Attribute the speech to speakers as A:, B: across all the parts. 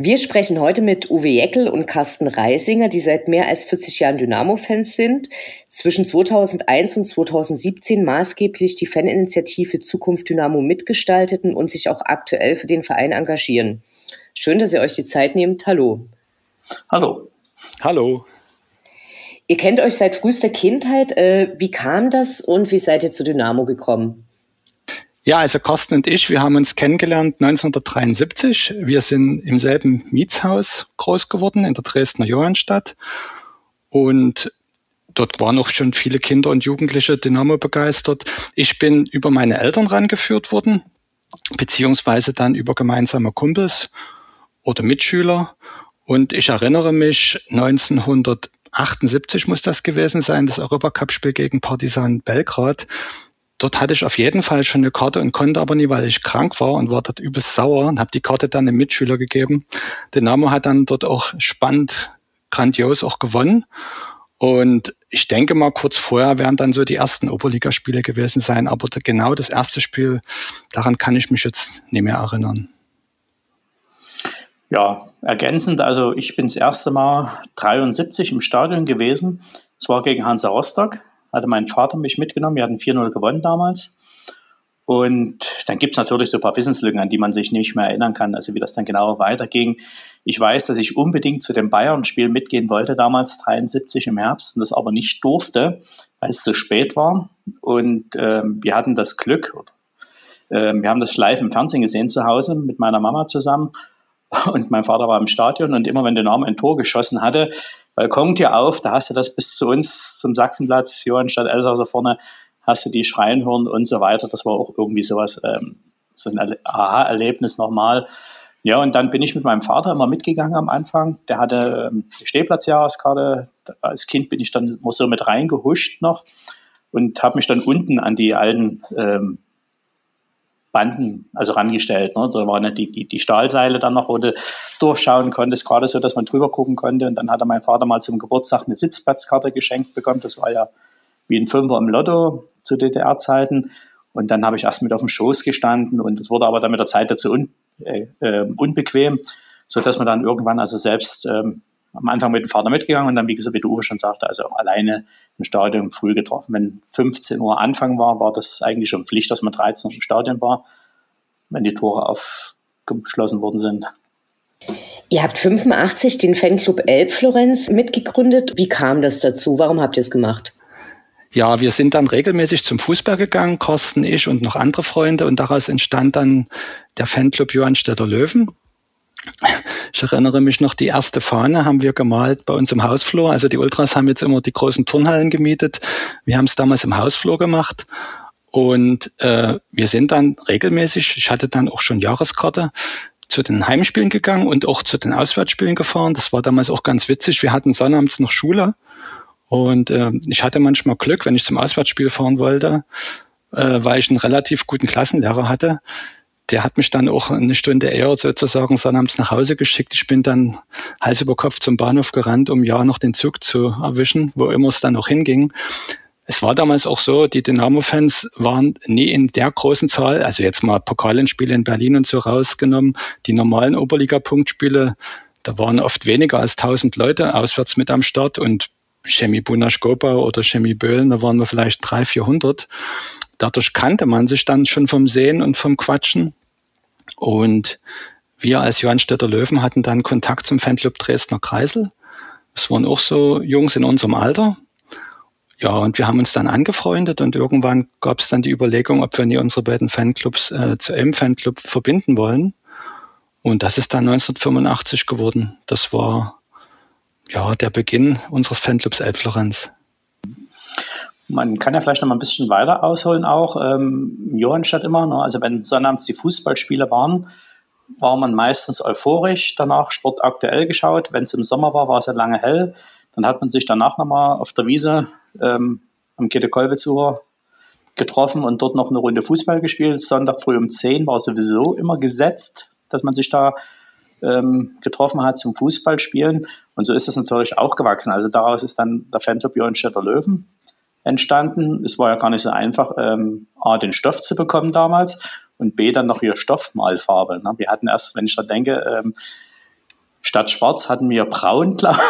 A: Wir sprechen heute mit Uwe Jeckel und Carsten Reisinger, die seit mehr als 40 Jahren Dynamo-Fans sind, zwischen 2001 und 2017 maßgeblich die Faninitiative Zukunft Dynamo mitgestalteten und sich auch aktuell für den Verein engagieren. Schön, dass ihr euch die Zeit nehmt. Hallo.
B: Hallo.
C: Hallo.
A: Ihr kennt euch seit frühester Kindheit. Äh, wie kam das und wie seid ihr zu Dynamo gekommen?
C: Ja, also Carsten und ich, wir haben uns kennengelernt 1973. Wir sind im selben Mietshaus groß geworden in der Dresdner Johannstadt. Und dort waren auch schon viele Kinder und Jugendliche Dynamo begeistert. Ich bin über meine Eltern rangeführt worden, beziehungsweise dann über gemeinsame Kumpels oder Mitschüler. Und ich erinnere mich, 1978 muss das gewesen sein, das Europacup-Spiel gegen Partisan Belgrad dort hatte ich auf jeden Fall schon eine Karte und konnte aber nie, weil ich krank war und war dort übelst sauer und habe die Karte dann einem Mitschüler gegeben. Dynamo hat dann dort auch spannend, grandios auch gewonnen. Und ich denke mal, kurz vorher werden dann so die ersten Oberligaspiele gewesen sein. Aber genau das erste Spiel, daran kann ich mich jetzt nicht mehr erinnern.
B: Ja, ergänzend, also ich bin das erste Mal 73 im Stadion gewesen. Es war gegen Hansa Rostock hatte mein Vater mich mitgenommen. Wir hatten 4-0 gewonnen damals. Und dann gibt es natürlich so ein paar Wissenslücken, an die man sich nicht mehr erinnern kann, also wie das dann genau weiterging. Ich weiß, dass ich unbedingt zu dem Bayern-Spiel mitgehen wollte, damals 73 im Herbst, und das aber nicht durfte, weil es zu spät war. Und ähm, wir hatten das Glück, äh, wir haben das live im Fernsehen gesehen zu Hause mit meiner Mama zusammen. Und mein Vater war im Stadion und immer wenn der Name ein Tor geschossen hatte, Balkontür auf, da hast du das bis zu uns zum Sachsenplatz, Johannstadt Elsass vorne, hast du die schreien hören und so weiter. Das war auch irgendwie sowas, ähm, so ein Aha-Erlebnis nochmal. Ja, und dann bin ich mit meinem Vater immer mitgegangen am Anfang. Der hatte ähm, die Stehplatzjahreskarte. Als Kind bin ich dann immer so mit reingehuscht noch und habe mich dann unten an die alten ähm, Banden, also rangestellt. Ne? Da waren die, die, die Stahlseile dann noch, wo du durchschauen konntest, gerade so, dass man drüber gucken konnte. Und dann hatte mein Vater mal zum Geburtstag eine Sitzplatzkarte geschenkt bekommen. Das war ja wie ein Fünfer im Lotto zu DDR-Zeiten. Und dann habe ich erst mit auf dem Schoß gestanden und es wurde aber dann mit der Zeit dazu un, äh, äh, unbequem, so dass man dann irgendwann also selbst ähm, am Anfang mit dem Vater mitgegangen und dann, wie gesagt, wie der Uwe schon sagte, also alleine im Stadion früh getroffen. Wenn 15 Uhr Anfang war, war das eigentlich schon Pflicht, dass man 13 Uhr im Stadion war, wenn die Tore aufgeschlossen worden sind.
A: Ihr habt 85 den Fanclub Elbflorenz mitgegründet. Wie kam das dazu? Warum habt ihr es gemacht?
C: Ja, wir sind dann regelmäßig zum Fußball gegangen, Carsten, ich und noch andere Freunde. Und daraus entstand dann der Fanclub Johannstädter Löwen. Ich erinnere mich noch, die erste Fahne haben wir gemalt bei uns im Hausflur. Also die Ultras haben jetzt immer die großen Turnhallen gemietet. Wir haben es damals im Hausflur gemacht. Und äh, wir sind dann regelmäßig, ich hatte dann auch schon Jahreskarte, zu den Heimspielen gegangen und auch zu den Auswärtsspielen gefahren. Das war damals auch ganz witzig. Wir hatten sonnabends noch Schule und äh, ich hatte manchmal Glück, wenn ich zum Auswärtsspiel fahren wollte, äh, weil ich einen relativ guten Klassenlehrer hatte der hat mich dann auch eine Stunde eher sozusagen sonnabends nach Hause geschickt. Ich bin dann Hals über Kopf zum Bahnhof gerannt, um ja noch den Zug zu erwischen, wo immer es dann noch hinging. Es war damals auch so, die Dynamo-Fans waren nie in der großen Zahl, also jetzt mal Pokalenspiele in Berlin und so rausgenommen, die normalen Oberliga-Punktspiele, da waren oft weniger als 1000 Leute auswärts mit am Start und Chemie Bunaschkopau oder Chemie Böhlen, da waren wir vielleicht 300, 400. Dadurch kannte man sich dann schon vom Sehen und vom Quatschen. Und wir als Johannstädter Löwen hatten dann Kontakt zum Fanclub Dresdner Kreisel. Es waren auch so Jungs in unserem Alter. Ja, und wir haben uns dann angefreundet und irgendwann gab es dann die Überlegung, ob wir nie unsere beiden Fanclubs äh, zu einem Fanclub verbinden wollen. Und das ist dann 1985 geworden. Das war ja der Beginn unseres Fanclubs Elbflorenz.
B: Man kann ja vielleicht noch mal ein bisschen weiter ausholen auch. Ähm, Johannstadt immer, ne? also wenn sonnabends die Fußballspiele waren, war man meistens euphorisch, danach Sport aktuell geschaut. Wenn es im Sommer war, war es ja lange hell. Dann hat man sich danach nochmal auf der Wiese ähm, am Käthe-Kollwitz-Uhr getroffen und dort noch eine Runde Fußball gespielt. Sonntag früh um 10 war sowieso immer gesetzt, dass man sich da ähm, getroffen hat zum Fußballspielen. Und so ist es natürlich auch gewachsen. Also daraus ist dann der Fanclub Jörnstädter Löwen entstanden. Es war ja gar nicht so einfach, ähm, A, den Stoff zu bekommen damals und B, dann noch ihre Stoffmalfarbe. Ne? Wir hatten erst, wenn ich da denke, ähm, Statt schwarz hatten wir braun, glaube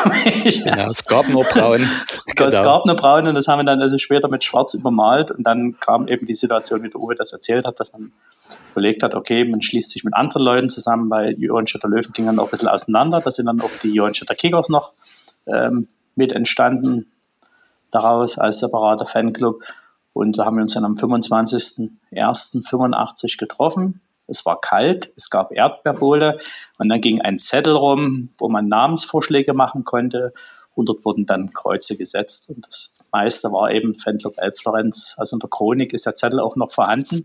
B: ich.
C: Ja, es gab nur braun.
B: genau. Es gab nur braun und das haben wir dann also später mit schwarz übermalt und dann kam eben die Situation, wie der Uwe das erzählt hat, dass man überlegt hat, okay, man schließt sich mit anderen Leuten zusammen, weil die Johannstädter Löwen gingen dann auch ein bisschen auseinander. Da sind dann auch die Johannstädter Kickers noch ähm, mit entstanden daraus als separater Fanclub. Und da haben wir uns dann am 25.01.85 getroffen es war kalt, es gab Erdbeerbowle und dann ging ein Zettel rum, wo man Namensvorschläge machen konnte und dort wurden dann Kreuze gesetzt und das meiste war eben Fanclub Elbflorenz. Also in der Chronik ist der Zettel auch noch vorhanden.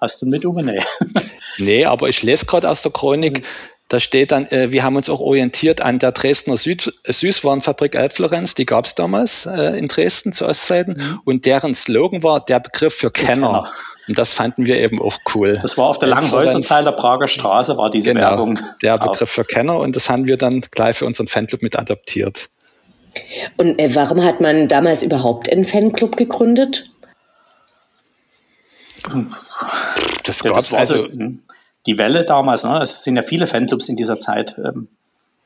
B: Hast du mit, Uwe? Nee.
C: Nee, aber ich lese gerade aus der Chronik, da steht dann, äh, wir haben uns auch orientiert an der Dresdner Süd Süßwarenfabrik Elbflorenz, die gab es damals äh, in Dresden zu Ostzeiten. Mhm. Und deren Slogan war der Begriff für, für Kenner. Kenner. Und das fanden wir eben auch cool.
B: Das war auf der langen Häuserzahl der Prager Straße, war diese genau, Werbung.
C: Der. Begriff für Kenner und das haben wir dann gleich für unseren Fanclub mit adaptiert.
A: Und äh, warum hat man damals überhaupt einen Fanclub gegründet?
B: Das, ja, das war also, so, die Welle damals, ne? es sind ja viele Fanclubs in dieser Zeit ähm,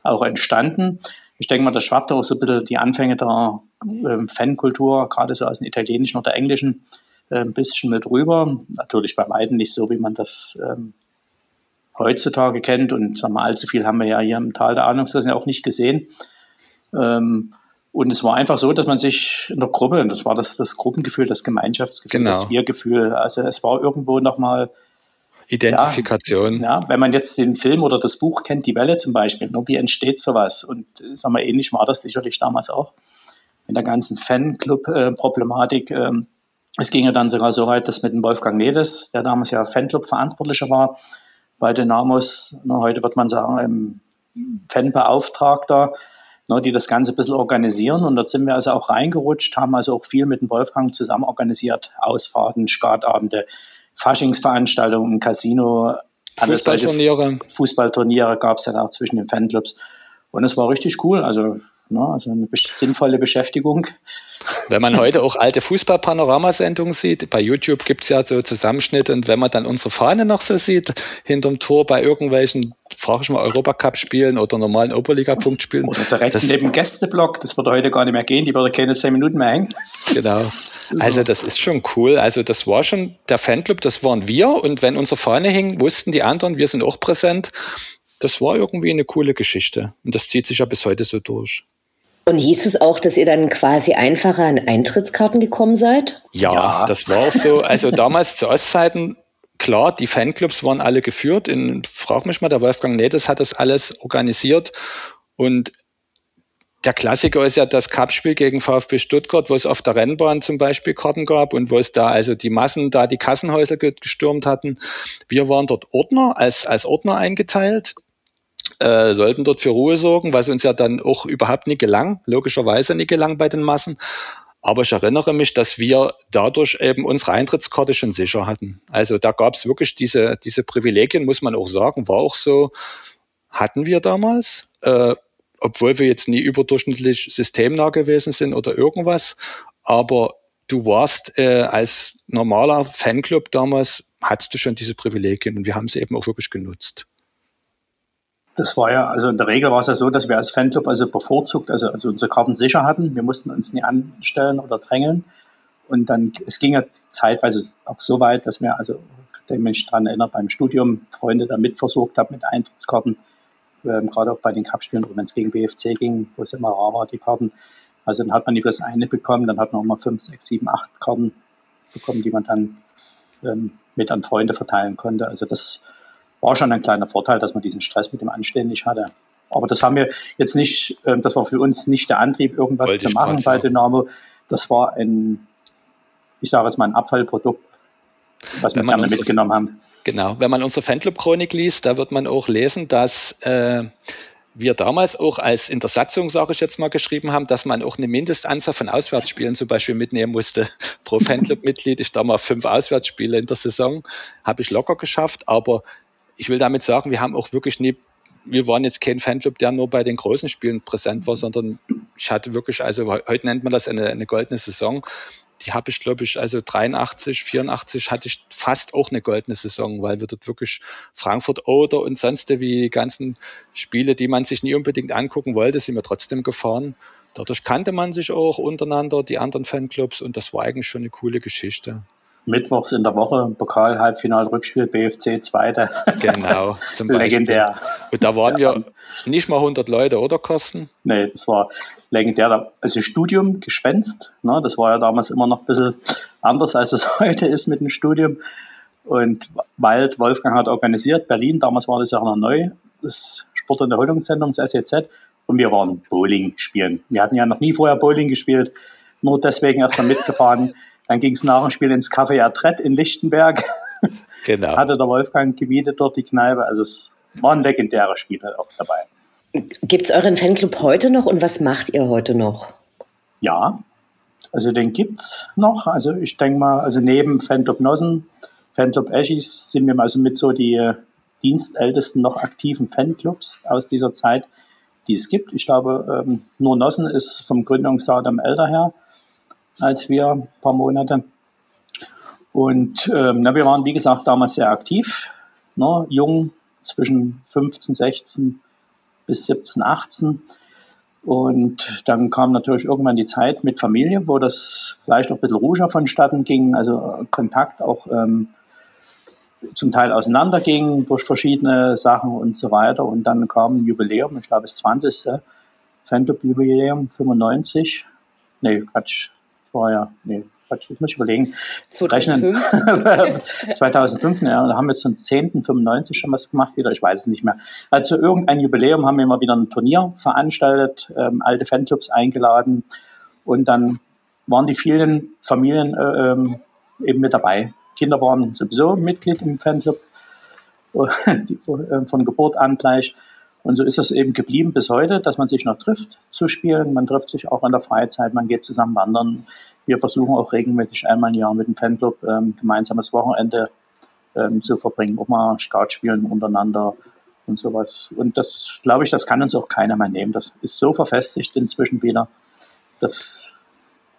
B: auch entstanden. Ich denke mal, das schwappt auch so ein bisschen die Anfänge der ähm, Fankultur, gerade so aus dem italienischen oder englischen, äh, ein bisschen mit rüber. Natürlich bei weitem nicht so, wie man das ähm, heutzutage kennt. Und sagen wir, allzu viel haben wir ja hier im Tal der Ahnungslosen ja auch nicht gesehen. Ähm, und es war einfach so, dass man sich in der Gruppe, und das war das, das Gruppengefühl, das Gemeinschaftsgefühl, genau. das Wir-Gefühl, also es war irgendwo nochmal
C: Identifikation.
B: Ja, ja, wenn man jetzt den Film oder das Buch kennt, Die Welle zum Beispiel, ne, wie entsteht sowas? Und sagen wir, ähnlich war das sicherlich damals auch in der ganzen Fanclub-Problematik. Ähm, es ging ja dann sogar so weit, dass mit dem Wolfgang Neves, der damals ja Fanclub-Verantwortlicher war, bei Dynamos, ne, heute wird man sagen, Fanbeauftragter, ne, die das Ganze ein bisschen organisieren. Und dort sind wir also auch reingerutscht, haben also auch viel mit dem Wolfgang zusammen organisiert, Ausfahrten, Skatabende, Faschingsveranstaltungen im Casino,
C: Fußballturniere.
B: Fußballturniere gab es ja auch zwischen den Fanclubs. Und es war richtig cool. Also, ne, also eine sinnvolle Beschäftigung.
C: Wenn man heute auch alte Fußball-Panoramasendungen sieht, bei YouTube gibt es ja so Zusammenschnitte und wenn man dann unsere Fahne noch so sieht, hinterm Tor bei irgendwelchen, frage ich mal, Europacup-Spielen oder normalen Oberliga-Punktspielen.
B: Oder direkt das, neben Gästeblock, das würde heute gar nicht mehr gehen, die würde keine zehn Minuten mehr hängen.
C: Genau. Also das ist schon cool. Also das war schon der Fanclub, das waren wir und wenn unsere Fahne hing, wussten die anderen, wir sind auch präsent. Das war irgendwie eine coole Geschichte und das zieht sich ja bis heute so durch.
A: Und hieß es auch, dass ihr dann quasi einfacher an Eintrittskarten gekommen seid?
C: Ja, ja. das war auch so. Also damals zu Ostzeiten, klar, die Fanclubs waren alle geführt. In, frag mich mal, der Wolfgang Nedes hat das alles organisiert. Und der Klassiker ist ja das Cup-Spiel gegen VfB Stuttgart, wo es auf der Rennbahn zum Beispiel Karten gab und wo es da also die Massen da die Kassenhäuser gestürmt hatten. Wir waren dort Ordner, als, als Ordner eingeteilt äh, sollten dort für Ruhe sorgen, was uns ja dann auch überhaupt nicht gelang, logischerweise nicht gelang bei den Massen. Aber ich erinnere mich, dass wir dadurch eben unsere Eintrittskarte schon sicher hatten. Also da gab es wirklich diese, diese Privilegien, muss man auch sagen, war auch so, hatten wir damals, äh, obwohl wir jetzt nie überdurchschnittlich systemnah gewesen sind oder irgendwas. Aber du warst äh, als normaler Fanclub damals, hattest du schon diese Privilegien und wir haben sie eben auch wirklich genutzt.
B: Das war ja, also in der Regel war es ja so, dass wir als Fanclub also bevorzugt, also, also unsere Karten sicher hatten. Wir mussten uns nie anstellen oder drängeln. Und dann, es ging ja zeitweise auch so weit, dass wir, also, ich mich daran erinnert, beim Studium Freunde da mitversorgt haben mit Eintrittskarten, ähm, gerade auch bei den Cup-Spielen, wenn es gegen BFC ging, wo es immer rar war, die Karten. Also dann hat man nicht bloß eine bekommen, dann hat man auch mal fünf, sechs, sieben, acht Karten bekommen, die man dann ähm, mit an Freunde verteilen konnte. Also das war schon ein kleiner Vorteil, dass man diesen Stress mit dem Anstehen nicht hatte. Aber das haben wir jetzt nicht, ähm, das war für uns nicht der Antrieb, irgendwas Wollte zu machen bei Dynamo. Das war ein, ich sage jetzt mal ein Abfallprodukt, was Wenn wir gerne mitgenommen haben.
C: Genau, wenn man unsere Fanclub-Chronik liest, da wird man auch lesen, dass äh, wir damals auch als in der Satzung, sage ich jetzt mal, geschrieben haben, dass man auch eine Mindestanzahl von Auswärtsspielen zum Beispiel mitnehmen musste pro Fanclub-Mitglied. Ich damals fünf Auswärtsspiele in der Saison, habe ich locker geschafft, aber ich will damit sagen, wir haben auch wirklich nie, wir waren jetzt kein Fanclub, der nur bei den großen Spielen präsent war, sondern ich hatte wirklich, also heute nennt man das eine, eine goldene Saison die habe ich, glaube ich, also 83, 84 hatte ich fast auch eine goldene Saison, weil wir dort wirklich Frankfurt oder und sonst wie die ganzen Spiele, die man sich nie unbedingt angucken wollte, sind wir trotzdem gefahren. Dadurch kannte man sich auch untereinander, die anderen Fanclubs, und das war eigentlich schon eine coole Geschichte.
B: Mittwochs in der Woche, Pokal, Halbfinal, Rückspiel, BFC, Zweite.
C: Genau, zum Beispiel.
B: Legendär.
C: Und da waren wir nicht mal 100 Leute, oder Kosten?
B: Nee, das war legendär. Also Studium, Gespenst, ne, das war ja damals immer noch ein bisschen anders, als es heute ist mit dem Studium. Und Wald Wolfgang hat organisiert, Berlin, damals war das ja noch neu, das Sport- und Erholungszentrum, das SEZ. Und wir waren Bowling spielen. Wir hatten ja noch nie vorher Bowling gespielt, nur deswegen erst mal mitgefahren. Dann ging es nach dem Spiel ins Café Adrett in Lichtenberg. Genau. Hatte der Wolfgang gemietet dort die Kneipe. Also es waren legendäre Spiele auch dabei.
A: Gibt es euren Fanclub heute noch und was macht ihr heute noch?
B: Ja, also den gibt es noch. Also ich denke mal, also neben Fanclub Nossen, Fanclub Eschis sind wir also mit so die äh, dienstältesten noch aktiven Fanclubs aus dieser Zeit, die es gibt. Ich glaube, ähm, nur Nossen ist vom Gründungsdatum älter her als wir, ein paar Monate. Und ähm, na, wir waren, wie gesagt, damals sehr aktiv, ne, jung, zwischen 15, 16 bis 17, 18. Und dann kam natürlich irgendwann die Zeit mit Familie, wo das vielleicht auch ein bisschen ruhiger vonstatten ging, also Kontakt auch ähm, zum Teil auseinanderging durch verschiedene Sachen und so weiter. Und dann kam ein Jubiläum, ich glaube das 20. Fanclub-Jubiläum 95. Nee, Quatsch, ja, nee, ich muss überlegen. 2005? 2005, ja, da haben wir zum 10.95 schon was gemacht wieder, ich weiß es nicht mehr. Also irgendein Jubiläum haben wir mal wieder ein Turnier veranstaltet, ähm, alte Fanclubs eingeladen und dann waren die vielen Familien äh, ähm, eben mit dabei. Kinder waren sowieso Mitglied im Fanclub, äh, von Geburt an gleich. Und so ist es eben geblieben bis heute, dass man sich noch trifft zu spielen. Man trifft sich auch in der Freizeit, man geht zusammen wandern. Wir versuchen auch regelmäßig einmal im Jahr mit dem Fanclub ähm, gemeinsames Wochenende ähm, zu verbringen, auch mal Skat spielen untereinander und sowas. Und das, glaube ich, das kann uns auch keiner mehr nehmen. Das ist so verfestigt inzwischen wieder. Das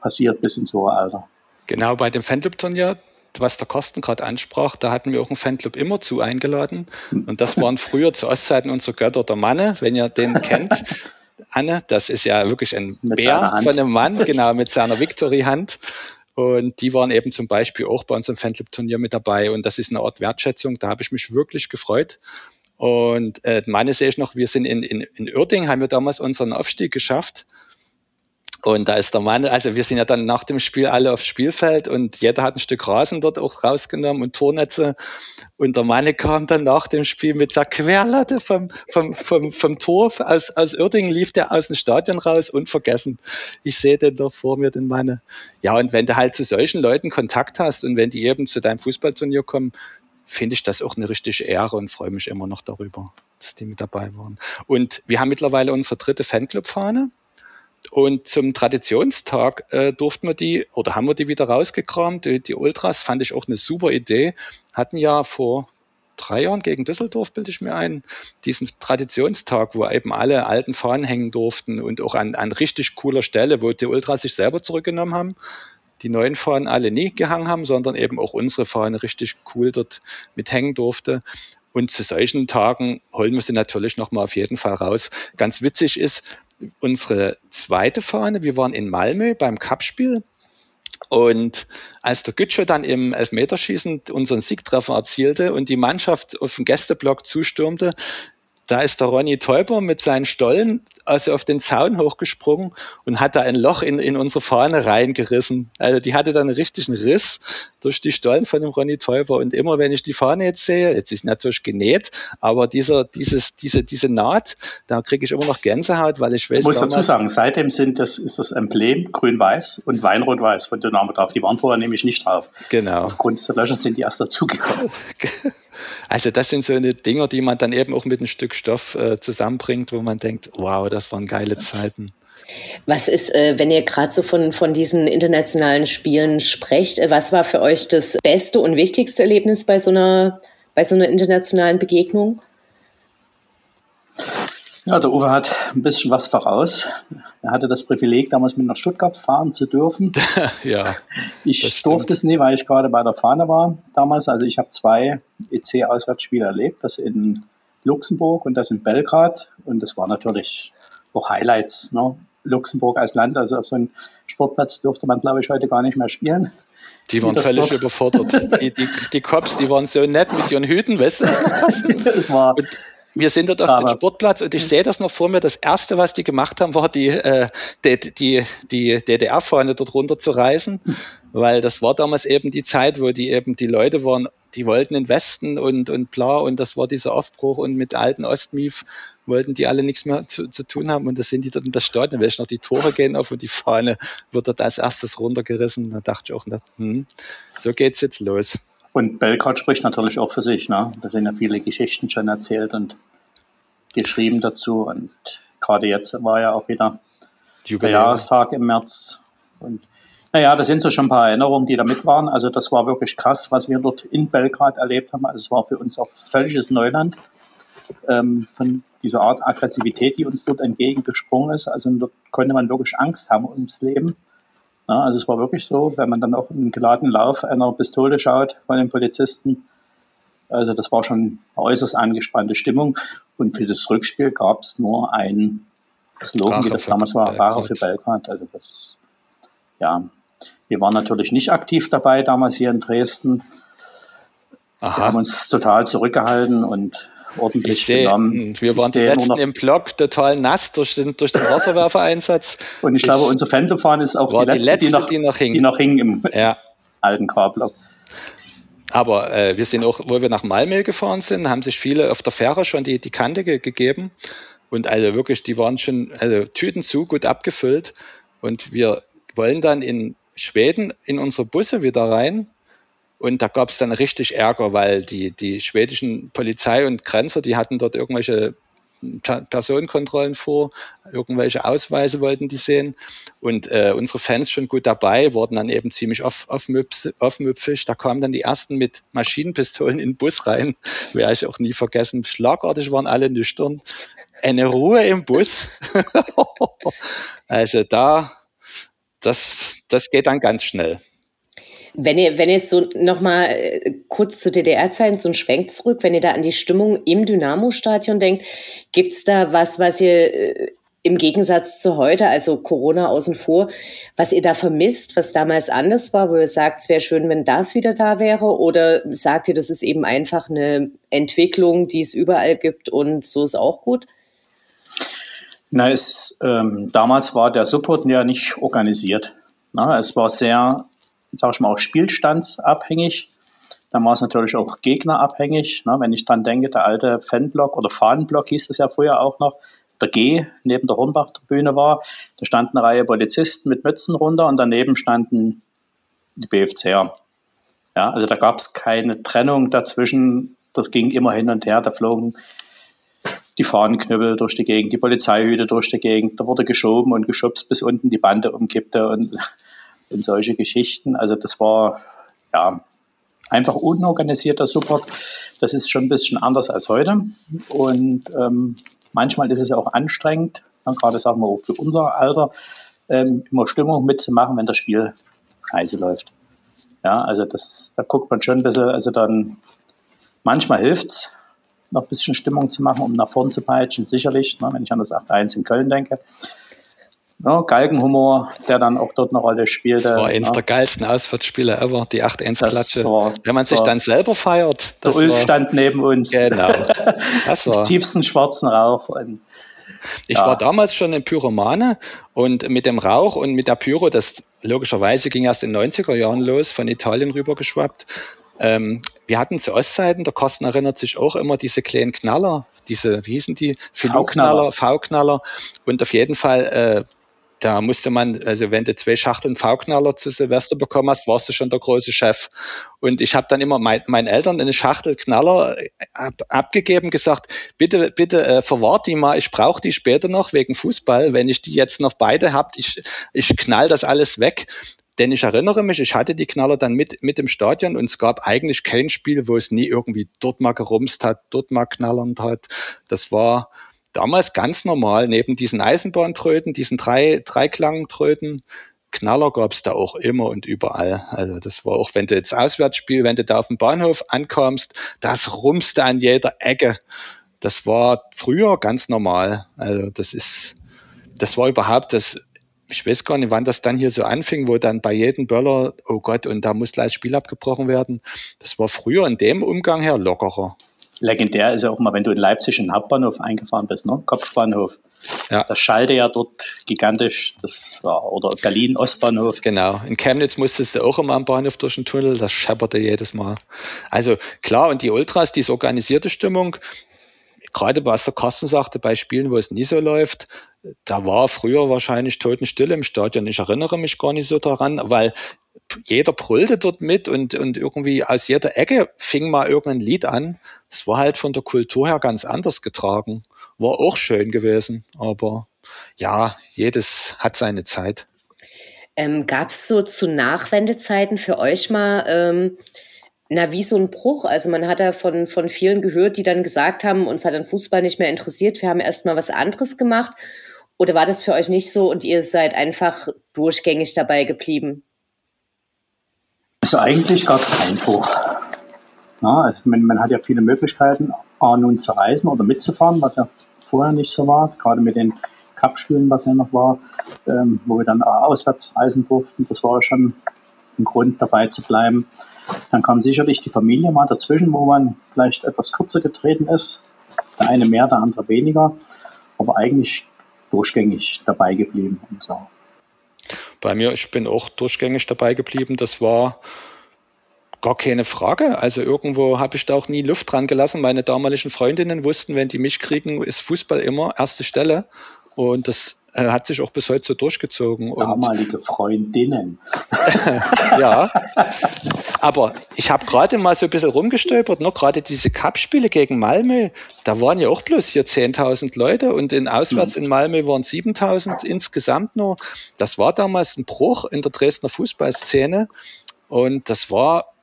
B: passiert bis ins hohe Alter.
C: Genau, bei dem Fanclub-Turnier, was der Kosten gerade ansprach, da hatten wir auch einen Fanclub immer zu eingeladen. Und das waren früher zu Ostzeiten unsere Götter der Manne, wenn ihr den kennt. Anne, das ist ja wirklich ein mit Bär von einem Mann, genau, mit seiner Victory-Hand. Und die waren eben zum Beispiel auch bei unserem Fanclub-Turnier mit dabei. Und das ist eine Art Wertschätzung. Da habe ich mich wirklich gefreut. Und äh, meine sehe ich noch, wir sind in, in, in Uerding, haben wir damals unseren Aufstieg geschafft. Und da ist der Mann, also wir sind ja dann nach dem Spiel alle aufs Spielfeld und jeder hat ein Stück Rasen dort auch rausgenommen und Tornetze. Und der Mann kam dann nach dem Spiel mit der Querlatte vom, vom, vom, vom Tor aus, aus Uerdingen, lief der aus dem Stadion raus, unvergessen. Ich sehe den da vor mir, den Mann. Ja, und wenn du halt zu solchen Leuten Kontakt hast und wenn die eben zu deinem Fußballturnier kommen, finde ich das auch eine richtige Ehre und freue mich immer noch darüber, dass die mit dabei waren. Und wir haben mittlerweile unsere dritte Fanclub-Fahne. Und zum Traditionstag äh, durften wir die oder haben wir die wieder rausgekramt. Die, die Ultras fand ich auch eine super Idee. Hatten ja vor drei Jahren gegen Düsseldorf, bilde ich mir ein, diesen Traditionstag, wo eben alle alten Fahnen hängen durften und auch an, an richtig cooler Stelle, wo die Ultras sich selber zurückgenommen haben. Die neuen Fahnen alle nie gehangen haben, sondern eben auch unsere Fahne richtig cool dort mithängen durfte. Und zu solchen Tagen holen wir sie natürlich nochmal auf jeden Fall raus. Ganz witzig ist, unsere zweite Fahne. Wir waren in Malmö beim Cup-Spiel. Und als der Gütsche dann im Elfmeterschießen unseren Siegtreffer erzielte und die Mannschaft auf den Gästeblock zustürmte, da ist der Ronny Teuber mit seinen Stollen also auf den Zaun hochgesprungen und hat da ein Loch in, in unsere Fahne reingerissen. Also die hatte dann einen richtigen Riss durch die Stollen von dem Ronny Teuber. Und immer wenn ich die Fahne jetzt sehe, jetzt ist natürlich genäht, aber dieser, dieses, diese, diese Naht, da kriege ich immer noch Gänsehaut, weil ich weiß. Ich
B: muss dazu sagen, seitdem sind das, ist das Emblem grün-weiß und Weinrot-weiß von Dynamo drauf. Die waren vorher nämlich nicht drauf.
C: Genau.
B: Aufgrund des Löschens sind die erst dazugekommen.
C: Also das sind so eine Dinger, die man dann eben auch mit ein Stück Stoff äh, zusammenbringt, wo man denkt, wow, das waren geile Zeiten.
A: Was ist, äh, wenn ihr gerade so von, von diesen internationalen Spielen sprecht, äh, was war für euch das beste und wichtigste Erlebnis bei so einer, bei so einer internationalen Begegnung?
B: Ja, der Uwe hat ein bisschen was voraus. Er hatte das Privileg, damals mit nach Stuttgart fahren zu dürfen.
C: ja.
B: Ich durfte es nie, weil ich gerade bei der Fahne war damals. Also ich habe zwei EC-Auswärtsspiele erlebt, das in Luxemburg und das in Belgrad. Und das war natürlich auch Highlights. Ne? Luxemburg als Land, also auf so einem Sportplatz durfte man, glaube ich, heute gar nicht mehr spielen.
C: Die waren völlig dort. überfordert. Die, die, die Cops, die waren so nett mit ihren Hüten, weißt du das war, und wir sind dort auf dem Sportplatz und ich sehe das noch vor mir. Das erste, was die gemacht haben, war die, äh, die, die, die DDR-Fahne dort runter zu reißen, weil das war damals eben die Zeit, wo die eben die Leute waren, die wollten in Westen und, und bla und das war dieser Aufbruch und mit alten Ostmief wollten die alle nichts mehr zu, zu tun haben und da sind die dort in das Stadion, weil ich noch die Tore gehen auf und die Fahne wird dort als erstes runtergerissen. Da dachte ich auch, hm, so geht's jetzt los.
B: Und Belgrad spricht natürlich auch für sich. Ne? Da sind ja viele Geschichten schon erzählt und geschrieben dazu. Und gerade jetzt war ja auch wieder der Jahrestag im März. Und naja, das sind so schon ein paar Erinnerungen, die da mit waren. Also das war wirklich krass, was wir dort in Belgrad erlebt haben. Also es war für uns auch völliges Neuland ähm, von dieser Art Aggressivität, die uns dort entgegengesprungen ist. Also dort konnte man wirklich Angst haben ums Leben. Ja, also es war wirklich so, wenn man dann auch im geladenen Lauf einer Pistole schaut von den Polizisten, also das war schon eine äußerst angespannte Stimmung. Und für das Rückspiel gab es nur ein Slogan, wie das damals war, Rache für Belgrad. Also das, ja, wir waren natürlich nicht aktiv dabei damals hier in Dresden. Aha. Wir haben uns total zurückgehalten und ordentlich
C: ich genommen. Wir waren die letzten im Block total nass durch den, durch den Wasserwerfereinsatz.
B: Und ich, ich glaube, unser Fandofahren ist auch die letzte, die, letzte, die, noch, die noch hing. Die noch hing im ja. alten K-Block.
C: Aber äh, wir sind auch, wo wir nach Malmö gefahren sind, haben sich viele auf der Fähre schon die, die Kante ge gegeben. Und also wirklich, die waren schon also Tüten zu gut abgefüllt. Und wir wollen dann in Schweden in unsere Busse wieder rein und da gab es dann richtig Ärger, weil die, die schwedischen Polizei und Grenzer, die hatten dort irgendwelche Personenkontrollen vor, irgendwelche Ausweise wollten die sehen. Und äh, unsere Fans schon gut dabei, wurden dann eben ziemlich off, aufmüpfig. Da kamen dann die ersten mit Maschinenpistolen in den Bus rein. Werde ich auch nie vergessen. Schlagartig waren alle nüchtern. Eine Ruhe im Bus. also da, das, das geht dann ganz schnell.
A: Wenn ihr, wenn ihr so nochmal äh, kurz zu DDR-Zeiten so einen Schwenk zurück, wenn ihr da an die Stimmung im Dynamo-Stadion denkt, gibt's da was, was ihr äh, im Gegensatz zu heute, also Corona außen vor, was ihr da vermisst, was damals anders war, wo ihr sagt, es wäre schön, wenn das wieder da wäre? Oder sagt ihr, das ist eben einfach eine Entwicklung, die es überall gibt und so ist auch gut?
B: Na, es, ähm, damals war der Support ja nicht organisiert. Na, es war sehr sag ich mal, auch spielstandsabhängig. Dann war es natürlich auch gegnerabhängig. Ne? Wenn ich dran denke, der alte Fanblock oder Fahnenblock hieß es ja früher auch noch, der G neben der Hornbach-Tribüne war, da stand eine Reihe Polizisten mit Mützen runter und daneben standen die BFCer. Ja, also da gab es keine Trennung dazwischen. Das ging immer hin und her. Da flogen die Fahnenknüppel durch die Gegend, die Polizeihüte durch die Gegend. Da wurde geschoben und geschubst, bis unten die Bande umkippte. Und und solche Geschichten. Also das war ja einfach unorganisierter Support. Das ist schon ein bisschen anders als heute. Und ähm, manchmal ist es auch anstrengend, gerade sagen wir auch für unser Alter, ähm, immer Stimmung mitzumachen, wenn das Spiel scheiße läuft. Ja, also das, da guckt man schon ein bisschen, also dann manchmal hilft es, noch ein bisschen Stimmung zu machen, um nach vorn zu peitschen, sicherlich, ne, wenn ich an das 8-1 in Köln denke ja, Galgenhumor, der dann auch dort eine Rolle spielte.
C: Das war eines ja. der geilsten Auswärtsspiele ever, die 8-1-Klatsche. Wenn man sich dann selber feiert.
B: Der Ulf war, stand neben uns.
C: Genau.
B: Das war. tiefsten schwarzen Rauch. Und,
C: ich ja. war damals schon ein Pyromane und mit dem Rauch und mit der Pyro, das logischerweise ging erst in den 90er Jahren los, von Italien rübergeschwappt. Ähm, wir hatten zu Ostzeiten, der Kosten erinnert sich auch immer diese kleinen Knaller, diese, wie hießen die? V-Knaller, V-Knaller. Und auf jeden Fall, äh, da musste man, also wenn du zwei Schachteln V-Knaller zu Silvester bekommen hast, warst du schon der große Chef. Und ich habe dann immer mein, meinen Eltern eine Schachtel Knaller äh, ab, abgegeben, gesagt, bitte, bitte äh, verwahrt die mal, ich brauche die später noch wegen Fußball. Wenn ich die jetzt noch beide habt, ich, ich knall das alles weg. Denn ich erinnere mich, ich hatte die Knaller dann mit, mit im Stadion und es gab eigentlich kein Spiel, wo es nie irgendwie dort mal gerumst hat, dort mal knallernd hat. Das war, damals ganz normal, neben diesen Eisenbahntröten, diesen drei, Dreiklangtröten, Knaller gab es da auch immer und überall. Also das war auch, wenn du jetzt Auswärtsspiel, wenn du da auf dem Bahnhof ankamst, das rumste an jeder Ecke. Das war früher ganz normal. Also das ist, das war überhaupt das, ich weiß gar nicht, wann das dann hier so anfing, wo dann bei jedem Böller, oh Gott, und da muss gleich das Spiel abgebrochen werden. Das war früher in dem Umgang her lockerer
B: legendär ist ja auch mal, wenn du in Leipzig in den Hauptbahnhof eingefahren bist, ne? Kopfbahnhof. Ja. Das schallte ja dort gigantisch, das war, oder Berlin Ostbahnhof.
C: Genau. In Chemnitz musstest du auch immer am Bahnhof durch den Tunnel, das schepperte jedes Mal. Also klar, und die Ultras, diese organisierte Stimmung, gerade was der Carsten sagte, bei Spielen, wo es nie so läuft, da war früher wahrscheinlich Totenstille im Stadion. Ich erinnere mich gar nicht so daran, weil jeder brüllte dort mit und, und irgendwie aus jeder Ecke fing mal irgendein Lied an. Es war halt von der Kultur her ganz anders getragen. War auch schön gewesen, aber ja, jedes hat seine Zeit.
A: Ähm, Gab es so zu Nachwendezeiten für euch mal, ähm, na, wie so ein Bruch? Also man hat ja von, von vielen gehört, die dann gesagt haben, uns hat ein Fußball nicht mehr interessiert, wir haben erst mal was anderes gemacht. Oder war das für euch nicht so und ihr seid einfach durchgängig dabei geblieben?
B: Also eigentlich gab es keinen Bruch. Ja, also man, man, hat ja viele Möglichkeiten, A, nun zu reisen oder mitzufahren, was ja vorher nicht so war, gerade mit den Cup-Spielen, was ja noch war, ähm, wo wir dann auswärts reisen durften. Das war schon ein Grund, dabei zu bleiben. Dann kam sicherlich die Familie mal dazwischen, wo man vielleicht etwas kürzer getreten ist. Der eine mehr, der andere weniger. Aber eigentlich durchgängig dabei geblieben und so.
C: Bei mir, ich bin auch durchgängig dabei geblieben. Das war gar keine Frage. Also irgendwo habe ich da auch nie Luft dran gelassen. Meine damaligen Freundinnen wussten, wenn die mich kriegen, ist Fußball immer erste Stelle. Und das äh, hat sich auch bis heute so durchgezogen.
B: Damalige Freundinnen.
C: ja, aber ich habe gerade mal so ein bisschen rumgestolpert, ne? gerade diese Cup-Spiele gegen Malmö, da waren ja auch bloß hier 10.000 Leute und in auswärts in Malmö waren 7.000 insgesamt nur. Das war damals ein Bruch in der Dresdner Fußballszene und das war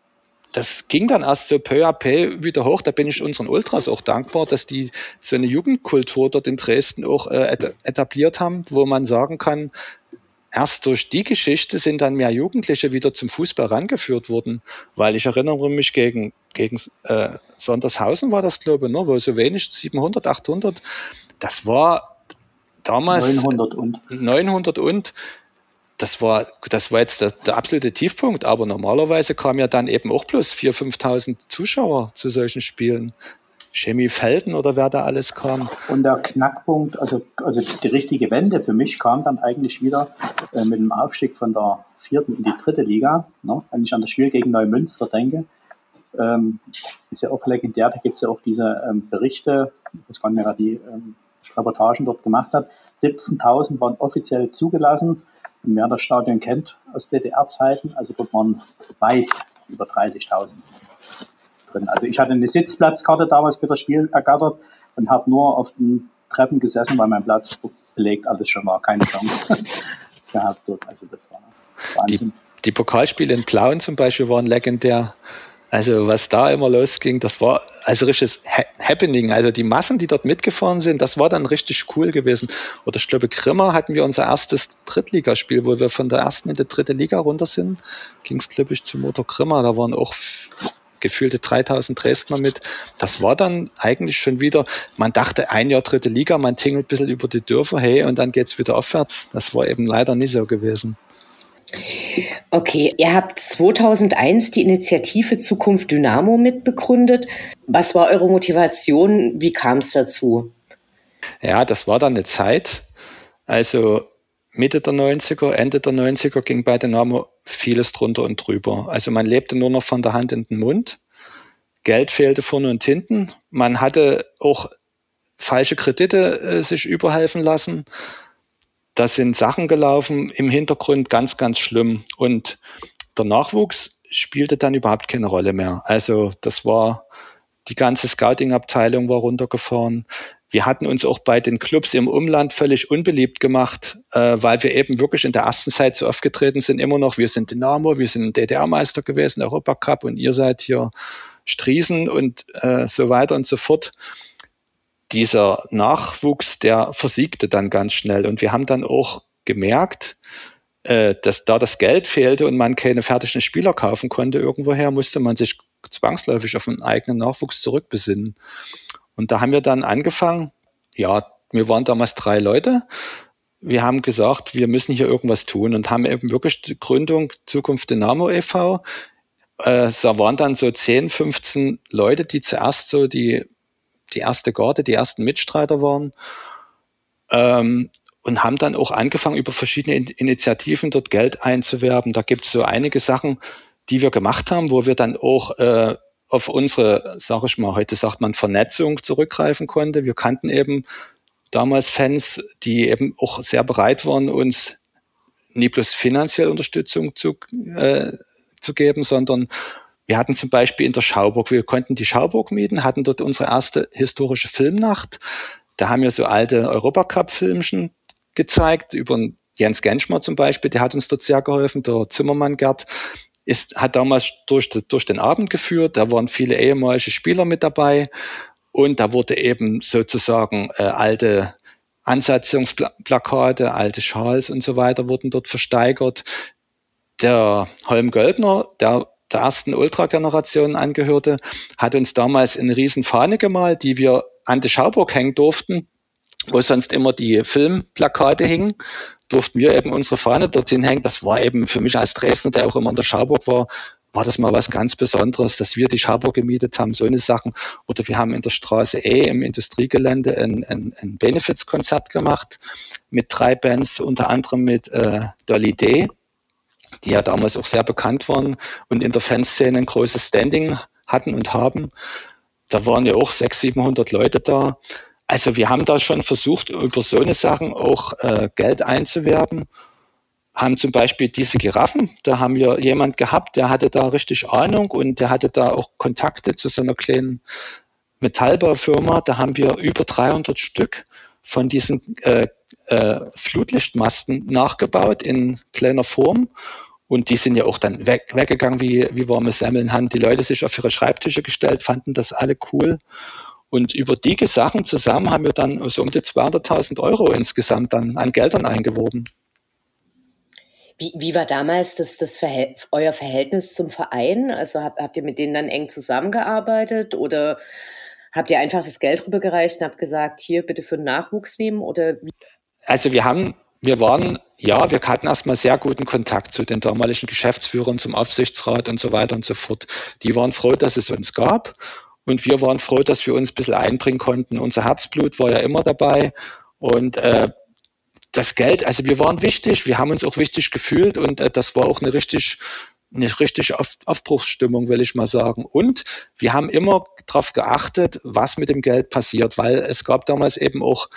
C: das ging dann erst so peu à peu wieder hoch. Da bin ich unseren Ultras auch dankbar, dass die so eine Jugendkultur dort in Dresden auch äh, etabliert haben, wo man sagen kann, erst durch die Geschichte sind dann mehr Jugendliche wieder zum Fußball rangeführt worden, weil ich erinnere mich gegen, gegen äh, Sondershausen war das, glaube ich, ne, wo so wenig, 700, 800, das war damals
B: 900 und.
C: 900 und das war, das war jetzt der, der, absolute Tiefpunkt, aber normalerweise kamen ja dann eben auch bloß 4.000, 5.000 Zuschauer zu solchen Spielen. Chemie Felden oder wer da alles kam.
B: Und der Knackpunkt, also, also die richtige Wende für mich kam dann eigentlich wieder äh, mit dem Aufstieg von der vierten in die dritte Liga. Ne? Wenn ich an das Spiel gegen Neumünster denke, ähm, ist ja auch legendär, da gibt es ja auch diese ähm, Berichte, ich weiß gar die ähm, Reportagen dort gemacht hat. 17.000 waren offiziell zugelassen wer das Stadion kennt aus DDR-Zeiten, also dort waren weit über 30.000 drin. Also ich hatte eine Sitzplatzkarte damals für das Spiel ergattert und habe nur auf den Treppen gesessen, weil mein Platz belegt alles schon war, keine Chance gehabt dort. Also das war
C: Wahnsinn. Die, die Pokalspiele in Plauen zum Beispiel waren legendär. Also was da immer losging, das war also richtiges Happening. Also die Massen, die dort mitgefahren sind, das war dann richtig cool gewesen. Oder ich glaube, Grimmer hatten wir unser erstes Drittligaspiel, wo wir von der ersten in die dritte Liga runter sind. Ging es, glaube ich, zum Motor Grimmer. Da waren auch gefühlte 3000 Dresdner mit. Das war dann eigentlich schon wieder, man dachte ein Jahr dritte Liga, man tingelt ein bisschen über die Dörfer, hey, und dann geht's wieder aufwärts. Das war eben leider nicht so gewesen.
A: Okay, ihr habt 2001 die Initiative Zukunft Dynamo mitbegründet. Was war eure Motivation? Wie kam es dazu?
C: Ja, das war dann eine Zeit. Also Mitte der 90er, Ende der 90er ging bei Dynamo vieles drunter und drüber. Also man lebte nur noch von der Hand in den Mund. Geld fehlte vorne und hinten. Man hatte auch falsche Kredite äh, sich überhelfen lassen. Da sind Sachen gelaufen im Hintergrund ganz, ganz schlimm. Und der Nachwuchs spielte dann überhaupt keine Rolle mehr. Also das war, die ganze Scouting-Abteilung war runtergefahren. Wir hatten uns auch bei den Clubs im Umland völlig unbeliebt gemacht, äh, weil wir eben wirklich in der ersten Zeit so aufgetreten sind, immer noch, wir sind Dynamo, wir sind DDR-Meister gewesen, Europacup und ihr seid hier Striesen und äh, so weiter und so fort. Dieser Nachwuchs, der versiegte dann ganz schnell und wir haben dann auch gemerkt, äh, dass da das Geld fehlte und man keine fertigen Spieler kaufen konnte irgendwoher, musste man sich zwangsläufig auf einen eigenen Nachwuchs zurückbesinnen. Und da haben wir dann angefangen, ja, wir waren damals drei Leute. Wir haben gesagt, wir müssen hier irgendwas tun und haben eben wirklich die Gründung Zukunft Dynamo e.V. Äh, da waren dann so 10, 15 Leute, die zuerst so die, die erste Garde, die ersten Mitstreiter waren. Ähm, und haben dann auch angefangen, über verschiedene Initiativen dort Geld einzuwerben. Da gibt es so einige Sachen, die wir gemacht haben, wo wir dann auch äh, auf unsere, sage ich mal, heute sagt man Vernetzung zurückgreifen konnte. Wir kannten eben damals Fans, die eben auch sehr bereit waren, uns nie bloß finanzielle Unterstützung zu, äh, zu geben, sondern wir hatten zum Beispiel in der Schauburg, wir konnten die Schauburg mieten, hatten dort unsere erste historische Filmnacht. Da haben wir so alte Europacup-Filmchen gezeigt, über Jens Genschmer zum Beispiel, der hat uns dort sehr geholfen, der Zimmermann Gerd ist, hat damals durch, durch den Abend geführt, da waren viele ehemalige Spieler mit dabei und da wurde eben sozusagen äh, alte Ansatzungsplakate, alte Schals und so weiter wurden dort versteigert. Der Holm Göldner, der der ersten Ultra-Generation angehörte, hat uns damals eine riesen Fahne gemalt, die wir an die Schauburg hängen durften wo sonst immer die Filmplakate hingen, durften wir eben unsere Fahne dorthin hängen. Das war eben für mich als Dresdner, der auch immer in der Schauburg war, war das mal was ganz Besonderes, dass wir die Schauburg gemietet haben, so eine Sachen. Oder wir haben in der Straße E im Industriegelände ein, ein, ein Benefizkonzert gemacht mit drei Bands, unter anderem mit äh, Dolly D, die ja damals auch sehr bekannt waren und in der Fanszene ein großes Standing hatten und haben. Da waren ja auch 600, 700 Leute da. Also wir haben da schon versucht, über so eine Sachen auch äh, Geld einzuwerben. Haben zum Beispiel diese Giraffen, da haben wir jemand gehabt, der hatte da richtig Ahnung und der hatte da auch Kontakte zu so einer kleinen Metallbaufirma. Da haben wir über 300 Stück von diesen äh, äh, Flutlichtmasten nachgebaut in kleiner Form. Und die sind ja auch dann weg, weggegangen wie, wie warme Semmeln, haben die Leute sich auf ihre Schreibtische gestellt, fanden das alle cool. Und über die Sachen zusammen haben wir dann so um die 200.000 Euro insgesamt dann an Geldern eingeworben.
A: Wie, wie war damals das, das Verhält, euer Verhältnis zum Verein? Also habt, habt ihr mit denen dann eng zusammengearbeitet oder habt ihr einfach das Geld rübergereicht und habt gesagt, hier bitte für den Nachwuchs nehmen oder wie?
C: Also wir haben, wir waren, ja, wir hatten erstmal sehr guten Kontakt zu den damaligen Geschäftsführern, zum Aufsichtsrat und so weiter und so fort. Die waren froh, dass es uns gab und wir waren froh, dass wir uns ein bisschen einbringen konnten. Unser Herzblut war ja immer dabei. Und äh, das Geld, also wir waren wichtig, wir haben uns auch wichtig gefühlt und äh, das war auch eine richtig, eine richtig Auf Aufbruchsstimmung, will ich mal sagen. Und wir haben immer darauf geachtet, was mit dem Geld passiert, weil es gab damals eben auch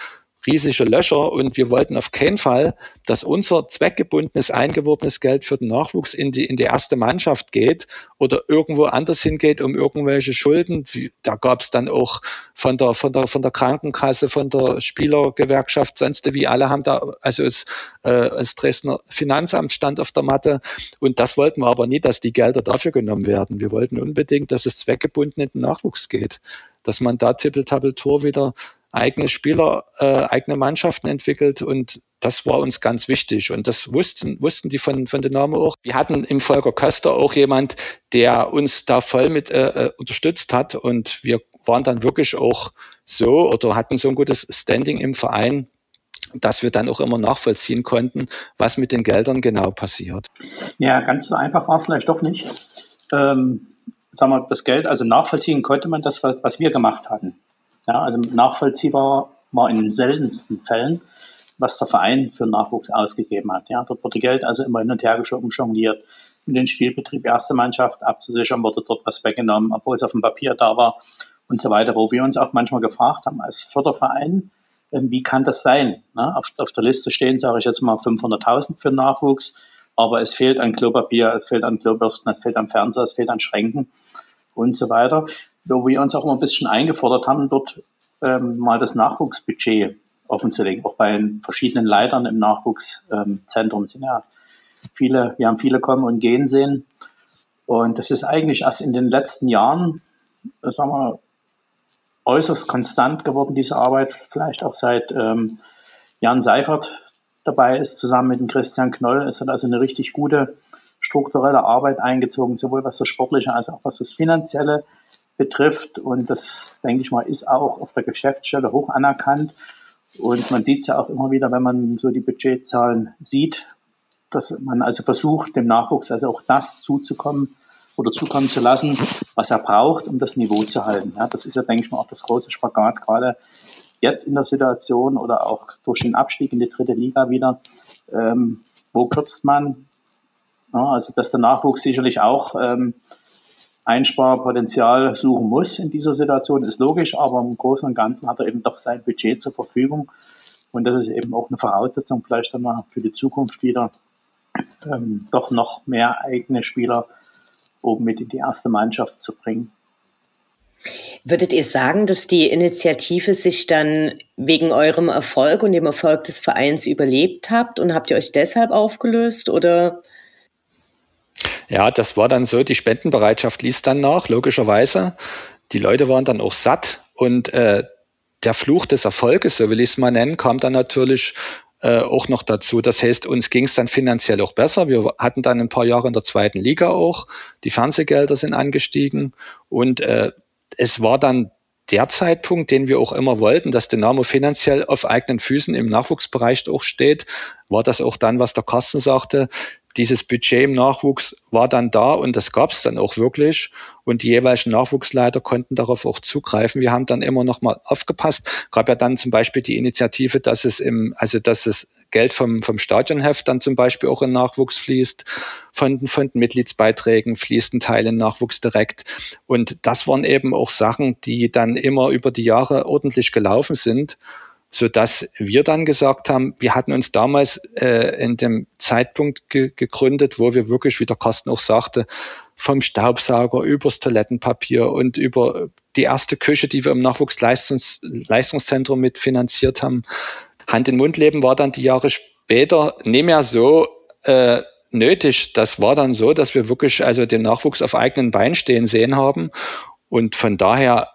C: riesige Löcher und wir wollten auf keinen Fall, dass unser zweckgebundenes, eingeworbenes Geld für den Nachwuchs in die, in die erste Mannschaft geht oder irgendwo anders hingeht, um irgendwelche Schulden. Da gab es dann auch von der, von der, von der Krankenkasse, von der Spielergewerkschaft, sonst wie alle haben da, also es, äh, das Dresdner Finanzamt stand auf der Matte und das wollten wir aber nie, dass die Gelder dafür genommen werden. Wir wollten unbedingt, dass es zweckgebunden in den Nachwuchs geht, dass man da Tippel-Tappel-Tor wieder eigene Spieler, äh, eigene Mannschaften entwickelt und das war uns ganz wichtig und das wussten, wussten die von, von Dynamo auch. Wir hatten im Volker Köster auch jemand, der uns da voll mit äh, äh, unterstützt hat und wir waren dann wirklich auch so oder hatten so ein gutes Standing im Verein, dass wir dann auch immer nachvollziehen konnten, was mit den Geldern genau passiert.
B: Ja, ganz so einfach war es vielleicht doch nicht. Ähm, sagen wir, das Geld, also nachvollziehen konnte man das, was wir gemacht hatten. Ja, also nachvollziehbar war in den seltensten Fällen, was der Verein für Nachwuchs ausgegeben hat. Ja, dort wurde Geld also immer hin und her geschoben, jongliert. Um den Spielbetrieb erste Mannschaft abzusichern, wurde dort was weggenommen, obwohl es auf dem Papier da war und so weiter, wo wir uns auch manchmal gefragt haben als Förderverein, ähm, wie kann das sein? Auf, auf der Liste stehen, sage ich jetzt mal, 500.000 für Nachwuchs, aber es fehlt an Klopapier, es fehlt an Klobürsten, es fehlt an Fernseher, es fehlt an Schränken und so weiter. Wo wir uns auch immer ein bisschen eingefordert haben, dort ähm, mal das Nachwuchsbudget offenzulegen. Auch bei verschiedenen Leitern im Nachwuchszentrum ähm, sind ja viele, wir haben viele kommen und gehen sehen. Und das ist eigentlich erst in den letzten Jahren, sagen wir, äußerst konstant geworden, diese Arbeit. Vielleicht auch seit ähm, Jan Seifert dabei ist, zusammen mit dem Christian Knoll. Es hat also eine richtig gute strukturelle Arbeit eingezogen, sowohl was das Sportliche als auch was das Finanzielle betrifft. Und das, denke ich mal, ist auch auf der Geschäftsstelle hoch anerkannt. Und man sieht es ja auch immer wieder, wenn man so die Budgetzahlen sieht, dass man also versucht, dem Nachwuchs also auch das zuzukommen oder zukommen zu lassen, was er braucht, um das Niveau zu halten. Ja, das ist ja, denke ich mal, auch das große Spagat, gerade jetzt in der Situation oder auch durch den Abstieg in die dritte Liga wieder. Ähm, wo kürzt man? Ja, also, dass der Nachwuchs sicherlich auch ähm, Einsparpotenzial suchen muss in dieser Situation, ist logisch, aber im Großen und Ganzen hat er eben doch sein Budget zur Verfügung. Und das ist eben auch eine Voraussetzung, vielleicht dann mal für die Zukunft wieder ähm, doch noch mehr eigene Spieler oben mit in die erste Mannschaft zu bringen.
A: Würdet ihr sagen, dass die Initiative sich dann wegen eurem Erfolg und dem Erfolg des Vereins überlebt habt und habt ihr euch deshalb aufgelöst oder?
C: Ja, das war dann so, die Spendenbereitschaft ließ dann nach, logischerweise. Die Leute waren dann auch satt und äh, der Fluch des Erfolges, so will ich es mal nennen, kam dann natürlich äh, auch noch dazu. Das heißt, uns ging es dann finanziell auch besser. Wir hatten dann ein paar Jahre in der zweiten Liga auch. Die Fernsehgelder sind angestiegen und äh, es war dann der Zeitpunkt, den wir auch immer wollten, dass Dynamo finanziell auf eigenen Füßen im Nachwuchsbereich auch steht, war das auch dann, was der Carsten sagte. Dieses Budget im Nachwuchs war dann da und das gab es dann auch wirklich. Und die jeweiligen Nachwuchsleiter konnten darauf auch zugreifen. Wir haben dann immer noch mal aufgepasst. Gab ja dann zum Beispiel die Initiative, dass es im, also dass das Geld vom, vom Stadionheft dann zum Beispiel auch in Nachwuchs fließt. Von, von den Mitgliedsbeiträgen fließt ein Teil in Nachwuchs direkt. Und das waren eben auch Sachen, die dann immer über die Jahre ordentlich gelaufen sind so dass wir dann gesagt haben, wir hatten uns damals äh, in dem Zeitpunkt ge gegründet, wo wir wirklich, wie der Carsten auch sagte, vom Staubsauger übers Toilettenpapier und über die erste Küche, die wir im Nachwuchsleistungszentrum mitfinanziert haben. Hand in Mund leben war dann die Jahre später nicht mehr so äh, nötig. Das war dann so, dass wir wirklich also den Nachwuchs auf eigenen Beinen stehen sehen haben. Und von daher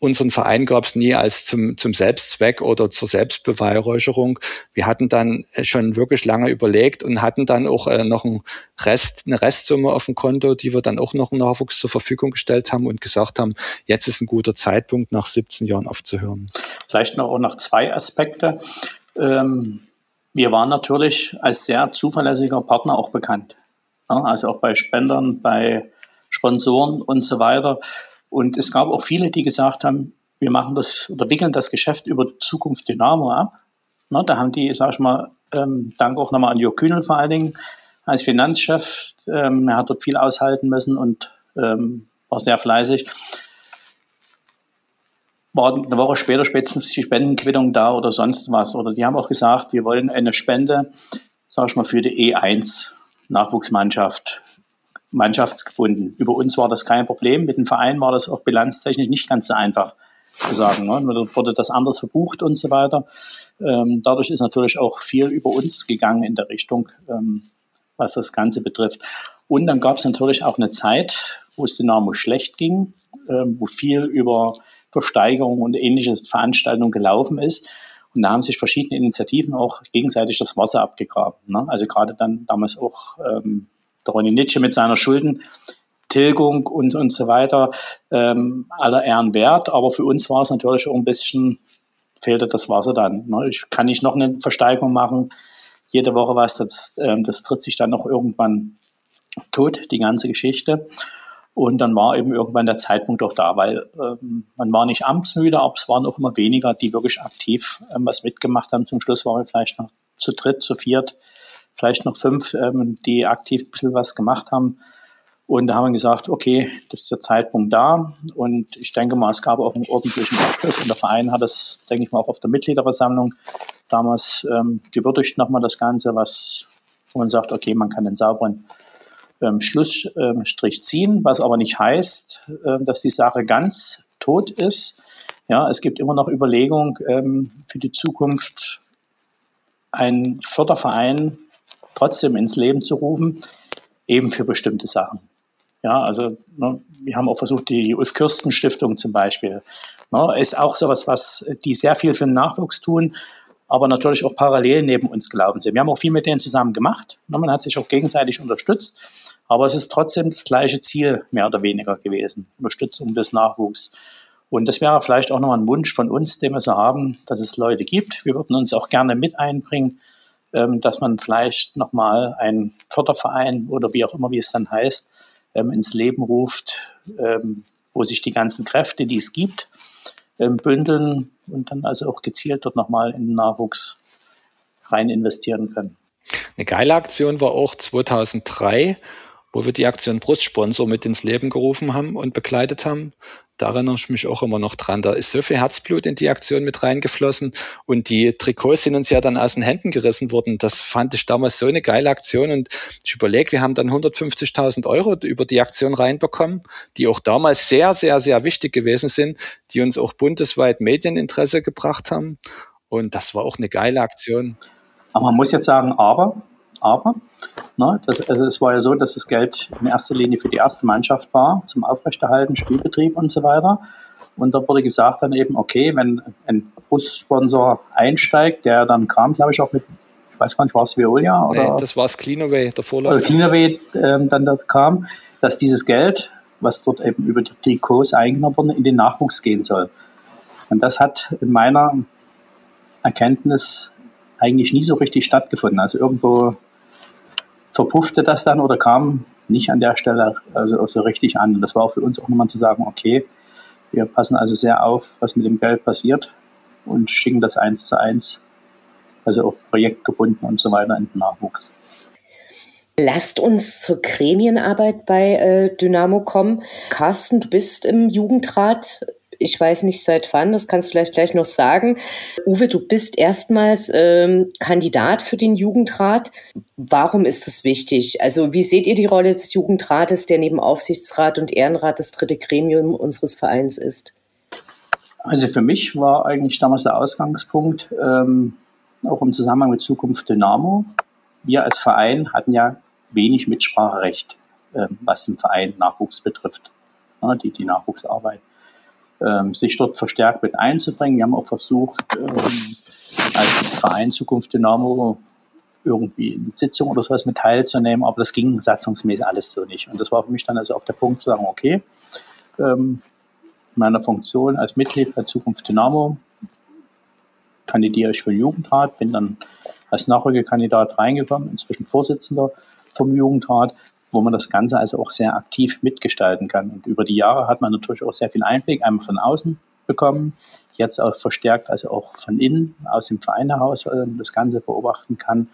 C: unseren Verein gab es nie als zum, zum Selbstzweck oder zur Selbstbeweihräucherung. Wir hatten dann schon wirklich lange überlegt und hatten dann auch äh, noch einen Rest, eine Restsumme auf dem Konto, die wir dann auch noch einen Nachwuchs zur Verfügung gestellt haben und gesagt haben, jetzt ist ein guter Zeitpunkt, nach 17 Jahren aufzuhören.
B: Vielleicht noch, auch noch zwei Aspekte. Ähm, wir waren natürlich als sehr zuverlässiger Partner auch bekannt. Ja, also auch bei Spendern, bei Sponsoren und so weiter. Und es gab auch viele, die gesagt haben, wir machen das oder wickeln das Geschäft über Zukunft Dynamo ab. Na, da haben die, sag ich mal, ähm, Dank auch nochmal an Jörg Kühnel vor allen Dingen als Finanzchef. Ähm, er hat dort viel aushalten müssen und ähm, war sehr fleißig. War eine Woche später spätestens die Spendenquittung da oder sonst was. Oder die haben auch gesagt, wir wollen eine Spende, sag ich mal, für die E1 Nachwuchsmannschaft mannschaftsgebunden. Über uns war das kein Problem. Mit dem Verein war das auch bilanztechnisch nicht ganz so einfach zu sagen. Ne? Wurde das anders verbucht und so weiter. Ähm, dadurch ist natürlich auch viel über uns gegangen in der Richtung, ähm, was das Ganze betrifft. Und dann gab es natürlich auch eine Zeit, wo es Dynamo schlecht ging, ähm, wo viel über Versteigerung und ähnliches Veranstaltungen gelaufen ist. Und da haben sich verschiedene Initiativen auch gegenseitig das Wasser abgegraben. Ne? Also gerade dann damals auch ähm, der Ronny Nitsche mit seiner Schuldentilgung und, und so weiter, ähm, aller Ehren wert. Aber für uns war es natürlich auch ein bisschen, fehlte das Wasser dann. Ne? Ich kann nicht noch eine Versteigerung machen, jede Woche was, das, ähm, das tritt sich dann noch irgendwann tot, die ganze Geschichte. Und dann war eben irgendwann der Zeitpunkt auch da, weil ähm, man war nicht amtsmüde, aber es waren auch immer weniger, die wirklich aktiv ähm, was mitgemacht haben. Zum Schluss waren wir vielleicht noch zu dritt, zu viert vielleicht noch fünf, ähm, die aktiv ein bisschen was gemacht haben. Und da haben wir gesagt, okay, das ist der Zeitpunkt da. Und ich denke mal, es gab auch einen ordentlichen Abschluss. Und der Verein hat das, denke ich mal, auch auf der Mitgliederversammlung damals ähm, gewürdigt nochmal das Ganze, was man sagt, okay, man kann den sauberen ähm, Schlussstrich ähm, ziehen, was aber nicht heißt, äh, dass die Sache ganz tot ist. Ja, es gibt immer noch Überlegungen ähm, für die Zukunft, einen Förderverein trotzdem ins Leben zu rufen, eben für bestimmte Sachen. Ja, also ne, wir haben auch versucht, die Ulf Kürsten Stiftung zum Beispiel, ne, ist auch sowas, was die sehr viel für den Nachwuchs tun, aber natürlich auch parallel neben uns gelaufen sind. Wir haben auch viel mit denen zusammen gemacht. Ne, man hat sich auch gegenseitig unterstützt, aber es ist trotzdem das gleiche Ziel, mehr oder weniger gewesen, Unterstützung des Nachwuchs. Und das wäre vielleicht auch noch ein Wunsch von uns, den wir so haben, dass es Leute gibt. Wir würden uns auch gerne mit einbringen, dass man vielleicht nochmal einen Förderverein oder wie auch immer, wie es dann heißt, ähm, ins Leben ruft, ähm, wo sich die ganzen Kräfte, die es gibt, ähm, bündeln und dann also auch gezielt dort nochmal in den Nachwuchs rein investieren können.
C: Eine geile Aktion war auch 2003 wo wir die Aktion Brustsponsor mit ins Leben gerufen haben und begleitet haben. Da erinnere ich mich auch immer noch dran. Da ist so viel Herzblut in die Aktion mit reingeflossen und die Trikots sind uns ja dann aus den Händen gerissen worden. Das fand ich damals so eine geile Aktion und ich überlege, wir haben dann 150.000 Euro über die Aktion reinbekommen, die auch damals sehr, sehr, sehr wichtig gewesen sind, die uns auch bundesweit Medieninteresse gebracht haben. Und das war auch eine geile Aktion.
B: Aber man muss jetzt sagen, aber, aber, Ne? Das, also es war ja so, dass das Geld in erster Linie für die erste Mannschaft war, zum Aufrechterhalten, Spielbetrieb und so weiter. Und da wurde gesagt dann eben, okay, wenn ein Bussponsor einsteigt, der dann kam, glaube ich, auch mit, ich weiß gar nicht, war es Veolia? Oder?
C: Nee, das war es Cleanaway, der Vorläufer.
B: Oder Cleanaway ähm, dann da kam, dass dieses Geld, was dort eben über die Trikots eingenommen wurde, in den Nachwuchs gehen soll. Und das hat in meiner Erkenntnis eigentlich nie so richtig stattgefunden. Also irgendwo verpuffte das dann oder kam nicht an der Stelle also so richtig an. Und das war auch für uns auch nochmal zu sagen, okay, wir passen also sehr auf, was mit dem Geld passiert und schicken das eins zu eins, also auch projektgebunden und so weiter in den Nachwuchs.
A: Lasst uns zur Gremienarbeit bei äh, Dynamo kommen. Carsten, du bist im Jugendrat ich weiß nicht seit wann, das kannst du vielleicht gleich noch sagen. Uwe, du bist erstmals ähm, Kandidat für den Jugendrat. Warum ist das wichtig? Also wie seht ihr die Rolle des Jugendrates, der neben Aufsichtsrat und Ehrenrat das dritte Gremium unseres Vereins ist?
B: Also für mich war eigentlich damals der Ausgangspunkt, ähm, auch im Zusammenhang mit Zukunft Dynamo. Wir als Verein hatten ja wenig Mitspracherecht, äh, was den Verein Nachwuchs betrifft, ja, die, die Nachwuchsarbeit ähm, sich dort verstärkt mit einzubringen. Wir haben auch versucht, ähm, als Verein Zukunft Dynamo irgendwie in Sitzung oder sowas mit teilzunehmen, aber das ging satzungsmäßig alles so nicht. Und das war für mich dann also auch der Punkt zu sagen, okay, ähm, in meiner Funktion als Mitglied bei Zukunft Dynamo kandidiere ich für den Jugendrat, bin dann als Nachrückekandidat reingekommen, inzwischen Vorsitzender vom Jugendrat wo man das Ganze also auch sehr aktiv mitgestalten kann. Und über die Jahre hat man natürlich auch sehr viel Einblick, einmal von außen bekommen, jetzt auch verstärkt, also auch von innen, aus dem Verein heraus das Ganze beobachten kann.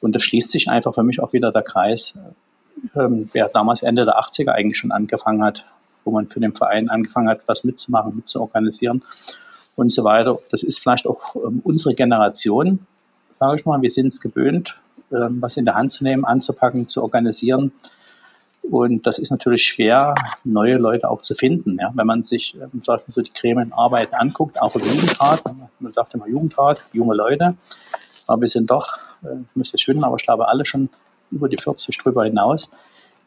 B: Und da schließt sich einfach für mich auch wieder der Kreis, ähm, wer damals Ende der 80er eigentlich schon angefangen hat, wo man für den Verein angefangen hat, was mitzumachen, mitzuorganisieren und so weiter. Das ist vielleicht auch ähm, unsere Generation, sage ich mal. Wir sind es gewöhnt, was in der Hand zu nehmen, anzupacken, zu organisieren. Und das ist natürlich schwer, neue Leute auch zu finden. Ja? Wenn man sich ähm, so die Gremienarbeit anguckt, auch im Jugendrat, man sagt immer Jugendrat, junge Leute, aber wir sind doch, äh, ich müsste schwimmen, aber ich glaube alle schon über die 40 drüber hinaus,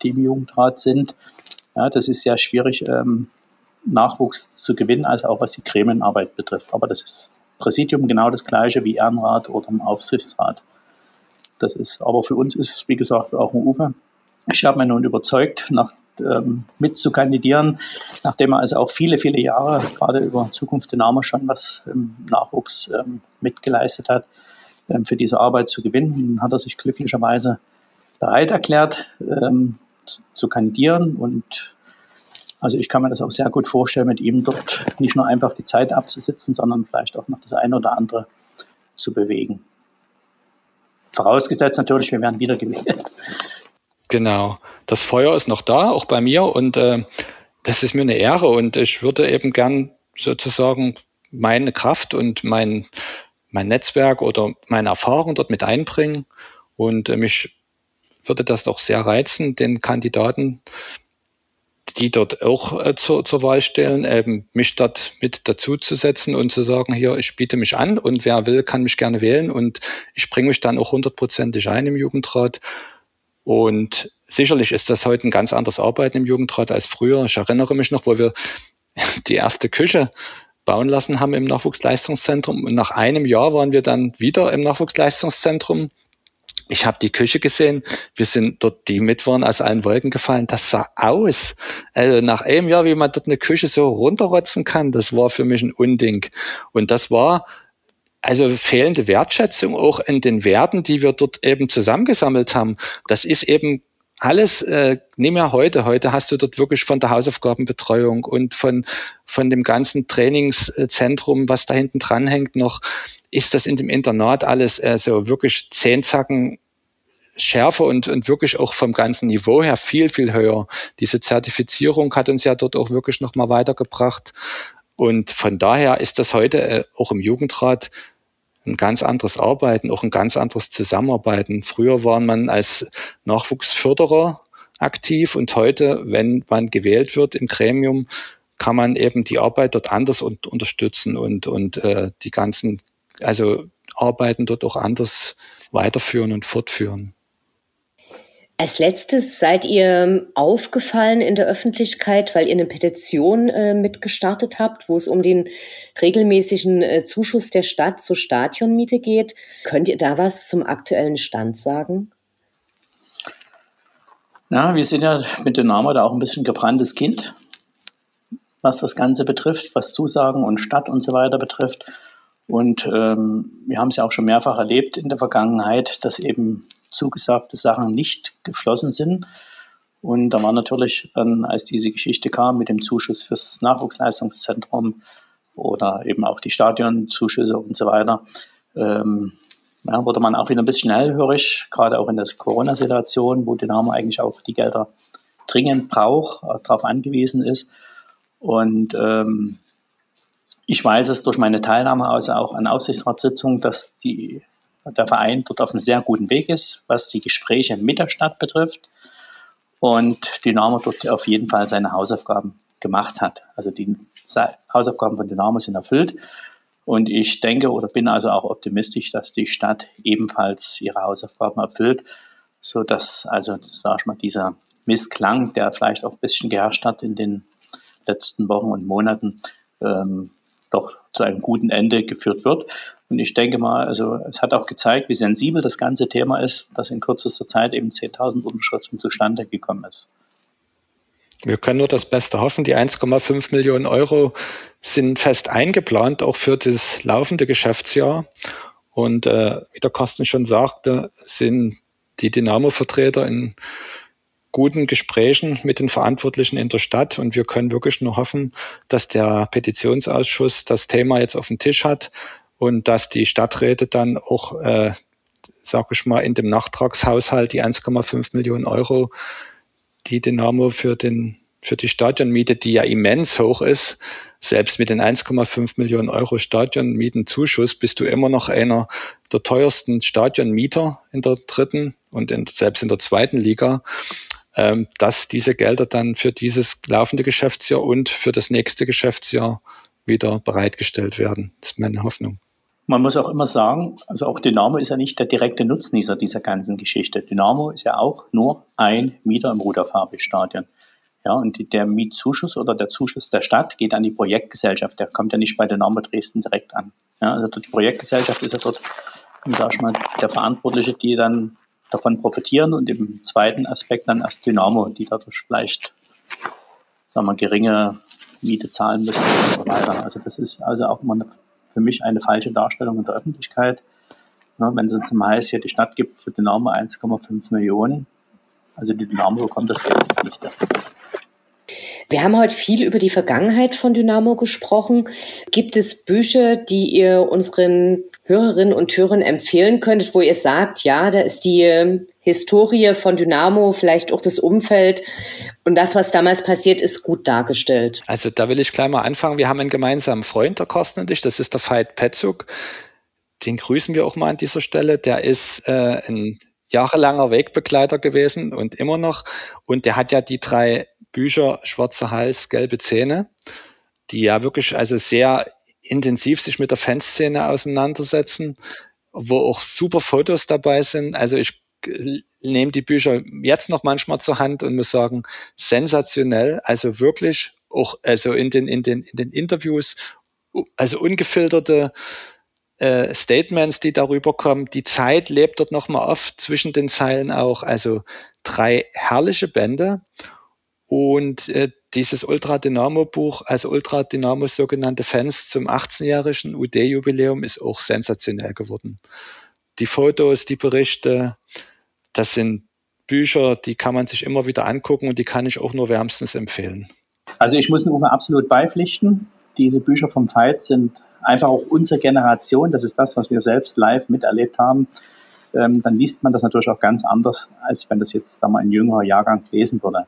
B: die im Jugendrat sind. Ja, das ist sehr schwierig, ähm, Nachwuchs zu gewinnen, also auch was die Gremienarbeit betrifft. Aber das ist Präsidium genau das gleiche wie Ehrenrat oder im Aufsichtsrat. Das ist, aber für uns ist, wie gesagt, auch ein Ufer. Ich habe mich nun überzeugt, nach, ähm, mit zu kandidieren, nachdem er also auch viele, viele Jahre gerade über Zukunft Dynamo schon was im Nachwuchs ähm, mitgeleistet hat, ähm, für diese Arbeit zu gewinnen. Hat er sich glücklicherweise bereit erklärt, ähm, zu, zu kandidieren und also ich kann mir das auch sehr gut vorstellen, mit ihm dort nicht nur einfach die Zeit abzusitzen, sondern vielleicht auch noch das eine oder andere zu bewegen. Vorausgesetzt natürlich, wir werden wieder gewählt.
C: Genau. Das Feuer ist noch da, auch bei mir und äh, das ist mir eine Ehre und ich würde eben gern sozusagen meine Kraft und mein, mein Netzwerk oder meine Erfahrung dort mit einbringen und äh, mich würde das doch sehr reizen, den Kandidaten, die dort auch äh, zur, zur Wahl stellen, eben mich dort mit dazuzusetzen und zu sagen, hier, ich biete mich an und wer will, kann mich gerne wählen und ich bringe mich dann auch hundertprozentig ein im Jugendrat und sicherlich ist das heute ein ganz anderes Arbeiten im Jugendrat als früher. Ich erinnere mich noch, wo wir die erste Küche bauen lassen haben im Nachwuchsleistungszentrum. Und nach einem Jahr waren wir dann wieder im Nachwuchsleistungszentrum. Ich habe die Küche gesehen. Wir sind dort die mit waren aus allen Wolken gefallen. Das sah aus. Also nach einem Jahr, wie man dort eine Küche so runterrotzen kann, das war für mich ein Unding. Und das war also fehlende Wertschätzung auch in den Werten, die wir dort eben zusammengesammelt haben. Das ist eben alles, äh, nimm ja heute, heute hast du dort wirklich von der Hausaufgabenbetreuung und von, von dem ganzen Trainingszentrum, was da hinten dran hängt noch, ist das in dem Internat alles äh, so wirklich zehn Zacken schärfer und, und wirklich auch vom ganzen Niveau her viel, viel höher. Diese Zertifizierung hat uns ja dort auch wirklich nochmal weitergebracht. Und von daher ist das heute äh, auch im Jugendrat ein ganz anderes Arbeiten, auch ein ganz anderes Zusammenarbeiten. Früher war man als Nachwuchsförderer aktiv und heute, wenn man gewählt wird im Gremium, kann man eben die Arbeit dort anders und unterstützen und, und äh, die ganzen, also Arbeiten dort auch anders weiterführen und fortführen.
A: Als letztes seid ihr aufgefallen in der Öffentlichkeit, weil ihr eine Petition äh, mitgestartet habt, wo es um den regelmäßigen äh, Zuschuss der Stadt zur Stadionmiete geht. Könnt ihr da was zum aktuellen Stand sagen?
B: Ja, wir sind ja mit Dynamo da auch ein bisschen gebranntes Kind, was das Ganze betrifft, was Zusagen und Stadt und so weiter betrifft. Und ähm, wir haben es ja auch schon mehrfach erlebt in der Vergangenheit, dass eben zugesagte Sachen nicht geflossen sind. Und da war natürlich dann, als diese Geschichte kam mit dem Zuschuss fürs Nachwuchsleistungszentrum oder eben auch die Stadionzuschüsse und so weiter, ähm, ja, wurde man auch wieder ein bisschen hellhörig, gerade auch in der Corona-Situation, wo Dynamo eigentlich auch die Gelder dringend braucht, äh, darauf angewiesen ist. Und ähm, ich weiß es durch meine Teilnahme also auch an Aufsichtsratssitzungen, dass die der Verein dort auf einem sehr guten Weg ist, was die Gespräche mit der Stadt betrifft. Und Dynamo dort auf jeden Fall seine Hausaufgaben gemacht hat. Also die Hausaufgaben von Dynamo sind erfüllt. Und ich denke oder bin also auch optimistisch, dass die Stadt ebenfalls ihre Hausaufgaben erfüllt, so dass also, sag ich mal, dieser Missklang, der vielleicht auch ein bisschen geherrscht hat in den letzten Wochen und Monaten, ähm, doch zu einem guten Ende geführt wird. Und ich denke mal, also es hat auch gezeigt, wie sensibel das ganze Thema ist, dass in kürzester Zeit eben 10.000 Unterschriften zustande gekommen ist.
C: Wir können nur das Beste hoffen. Die 1,5 Millionen Euro sind fest eingeplant, auch für das laufende Geschäftsjahr. Und äh, wie der Carsten schon sagte, sind die Dynamo-Vertreter in guten Gesprächen mit den Verantwortlichen in der Stadt und wir können wirklich nur hoffen, dass der Petitionsausschuss das Thema jetzt auf dem Tisch hat und dass die Stadträte dann auch, äh, sage ich mal, in dem Nachtragshaushalt die 1,5 Millionen Euro, die Dynamo für den für die Stadionmiete, die ja immens hoch ist, selbst mit den 1,5 Millionen Euro Stadionmietenzuschuss bist du immer noch einer der teuersten Stadionmieter in der dritten und in, selbst in der zweiten Liga. Ähm, dass diese Gelder dann für dieses laufende Geschäftsjahr und für das nächste Geschäftsjahr wieder bereitgestellt werden. Das ist meine Hoffnung.
B: Man muss auch immer sagen, also auch Dynamo ist ja nicht der direkte Nutznießer dieser ganzen Geschichte. Dynamo ist ja auch nur ein Mieter im Rudolf Stadion. Ja, und der Mietzuschuss oder der Zuschuss der Stadt geht an die Projektgesellschaft. Der kommt ja nicht bei Dynamo Dresden direkt an. Ja, also die Projektgesellschaft ist ja dort, sag ich mal, der Verantwortliche, die dann davon profitieren und im zweiten Aspekt dann erst Dynamo, die dadurch vielleicht sagen wir, geringe Miete zahlen müssen und so weiter. Also das ist also auch immer eine, für mich eine falsche Darstellung in der Öffentlichkeit. Ja, wenn es zum heißt, hier die Stadt gibt für Dynamo 1,5 Millionen, also die Dynamo bekommt das Geld nicht dafür.
A: Wir haben heute viel über die Vergangenheit von Dynamo gesprochen. Gibt es Bücher, die ihr unseren Hörerinnen und Hörern empfehlen könntet, wo ihr sagt, ja, da ist die ähm, Historie von Dynamo, vielleicht auch das Umfeld und das, was damals passiert ist, gut dargestellt.
C: Also da will ich gleich mal anfangen. Wir haben einen gemeinsamen Freund, der Carsten und ich, das ist der Veit Petzuk. Den grüßen wir auch mal an dieser Stelle. Der ist äh, ein jahrelanger Wegbegleiter gewesen und immer noch. Und der hat ja die drei Bücher Schwarzer Hals, gelbe Zähne, die ja wirklich also sehr intensiv sich mit der Fanszene auseinandersetzen, wo auch super Fotos dabei sind. Also ich nehme die Bücher jetzt noch manchmal zur Hand und muss sagen, sensationell. Also wirklich auch also in den, in den, in den Interviews, also ungefilterte äh, Statements, die darüber kommen. Die Zeit lebt dort nochmal oft zwischen den Zeilen auch. Also drei herrliche Bände. Und äh, dieses Ultra Dynamo Buch, also Ultra Dynamo sogenannte Fans zum 18-jährigen UD-Jubiläum ist auch sensationell geworden. Die Fotos, die Berichte, das sind Bücher, die kann man sich immer wieder angucken und die kann ich auch nur wärmstens empfehlen.
B: Also ich muss Uwe absolut beipflichten. Diese Bücher vom Veit sind einfach auch unsere Generation, das ist das, was wir selbst live miterlebt haben, ähm, dann liest man das natürlich auch ganz anders, als wenn das jetzt da mal ein jüngerer Jahrgang lesen würde.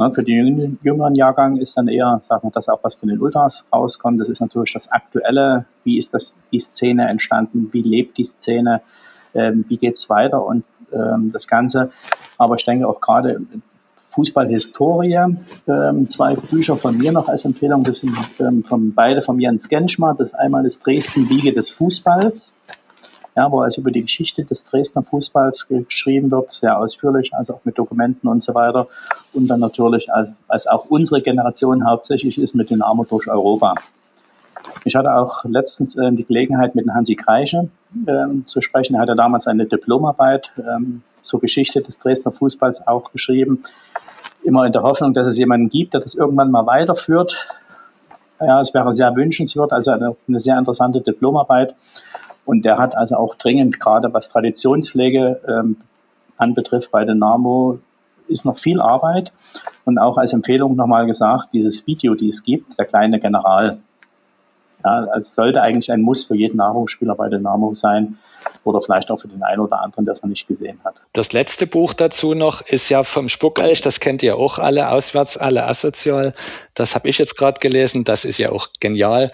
B: Ne, für den jüngeren Jahrgang ist dann eher, sagen wir, das auch, was von den Ultras rauskommt. Das ist natürlich das Aktuelle. Wie ist das, die Szene entstanden? Wie lebt die Szene? Ähm, wie geht's weiter? Und ähm, das Ganze. Aber ich denke auch gerade Fußballhistorie. Ähm, zwei Bücher von mir noch als Empfehlung. Das sind ähm, von, beide von Jens Genschmer. Das einmal ist Dresden Wiege des Fußballs. Ja, wo also über die Geschichte des Dresdner Fußballs geschrieben wird, sehr ausführlich, also auch mit Dokumenten und so weiter. Und dann natürlich, als, als auch unsere Generation hauptsächlich ist, mit den Armut durch Europa. Ich hatte auch letztens äh, die Gelegenheit, mit Hansi Kreische äh, zu sprechen. Er hatte damals eine Diplomarbeit ähm, zur Geschichte des Dresdner Fußballs auch geschrieben. Immer in der Hoffnung, dass es jemanden gibt, der das irgendwann mal weiterführt. Ja, es wäre sehr wünschenswert, also eine, eine sehr interessante Diplomarbeit. Und der hat also auch dringend, gerade was Traditionspflege ähm, anbetrifft bei Dynamo, ist noch viel Arbeit. Und auch als Empfehlung nochmal gesagt, dieses Video, die es gibt, der kleine General, ja, es sollte eigentlich ein Muss für jeden Nahrungsspieler bei Dynamo sein oder vielleicht auch für den einen oder anderen, der es noch nicht gesehen hat.
C: Das letzte Buch dazu noch ist ja vom Spuckelch, das kennt ihr auch alle, auswärts alle asozial. Das habe ich jetzt gerade gelesen, das ist ja auch genial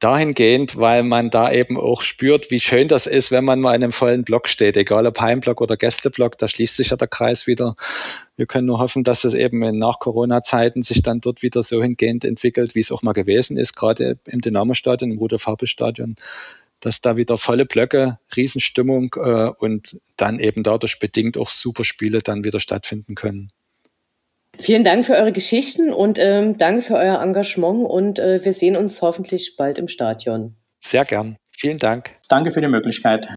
C: dahingehend, weil man da eben auch spürt, wie schön das ist, wenn man mal in einem vollen Block steht, egal ob Heimblock oder Gästeblock, da schließt sich ja der Kreis wieder. Wir können nur hoffen, dass es eben in nach Corona-Zeiten sich dann dort wieder so hingehend entwickelt, wie es auch mal gewesen ist, gerade im Dynamo-Stadion, im Rudolf-Habel-Stadion, dass da wieder volle Blöcke, Riesenstimmung äh, und dann eben dadurch bedingt auch super Spiele dann wieder stattfinden können.
A: Vielen Dank für eure Geschichten und ähm, danke für euer Engagement und äh, wir sehen uns hoffentlich bald im Stadion.
C: Sehr gern. Vielen Dank.
B: Danke für die Möglichkeit.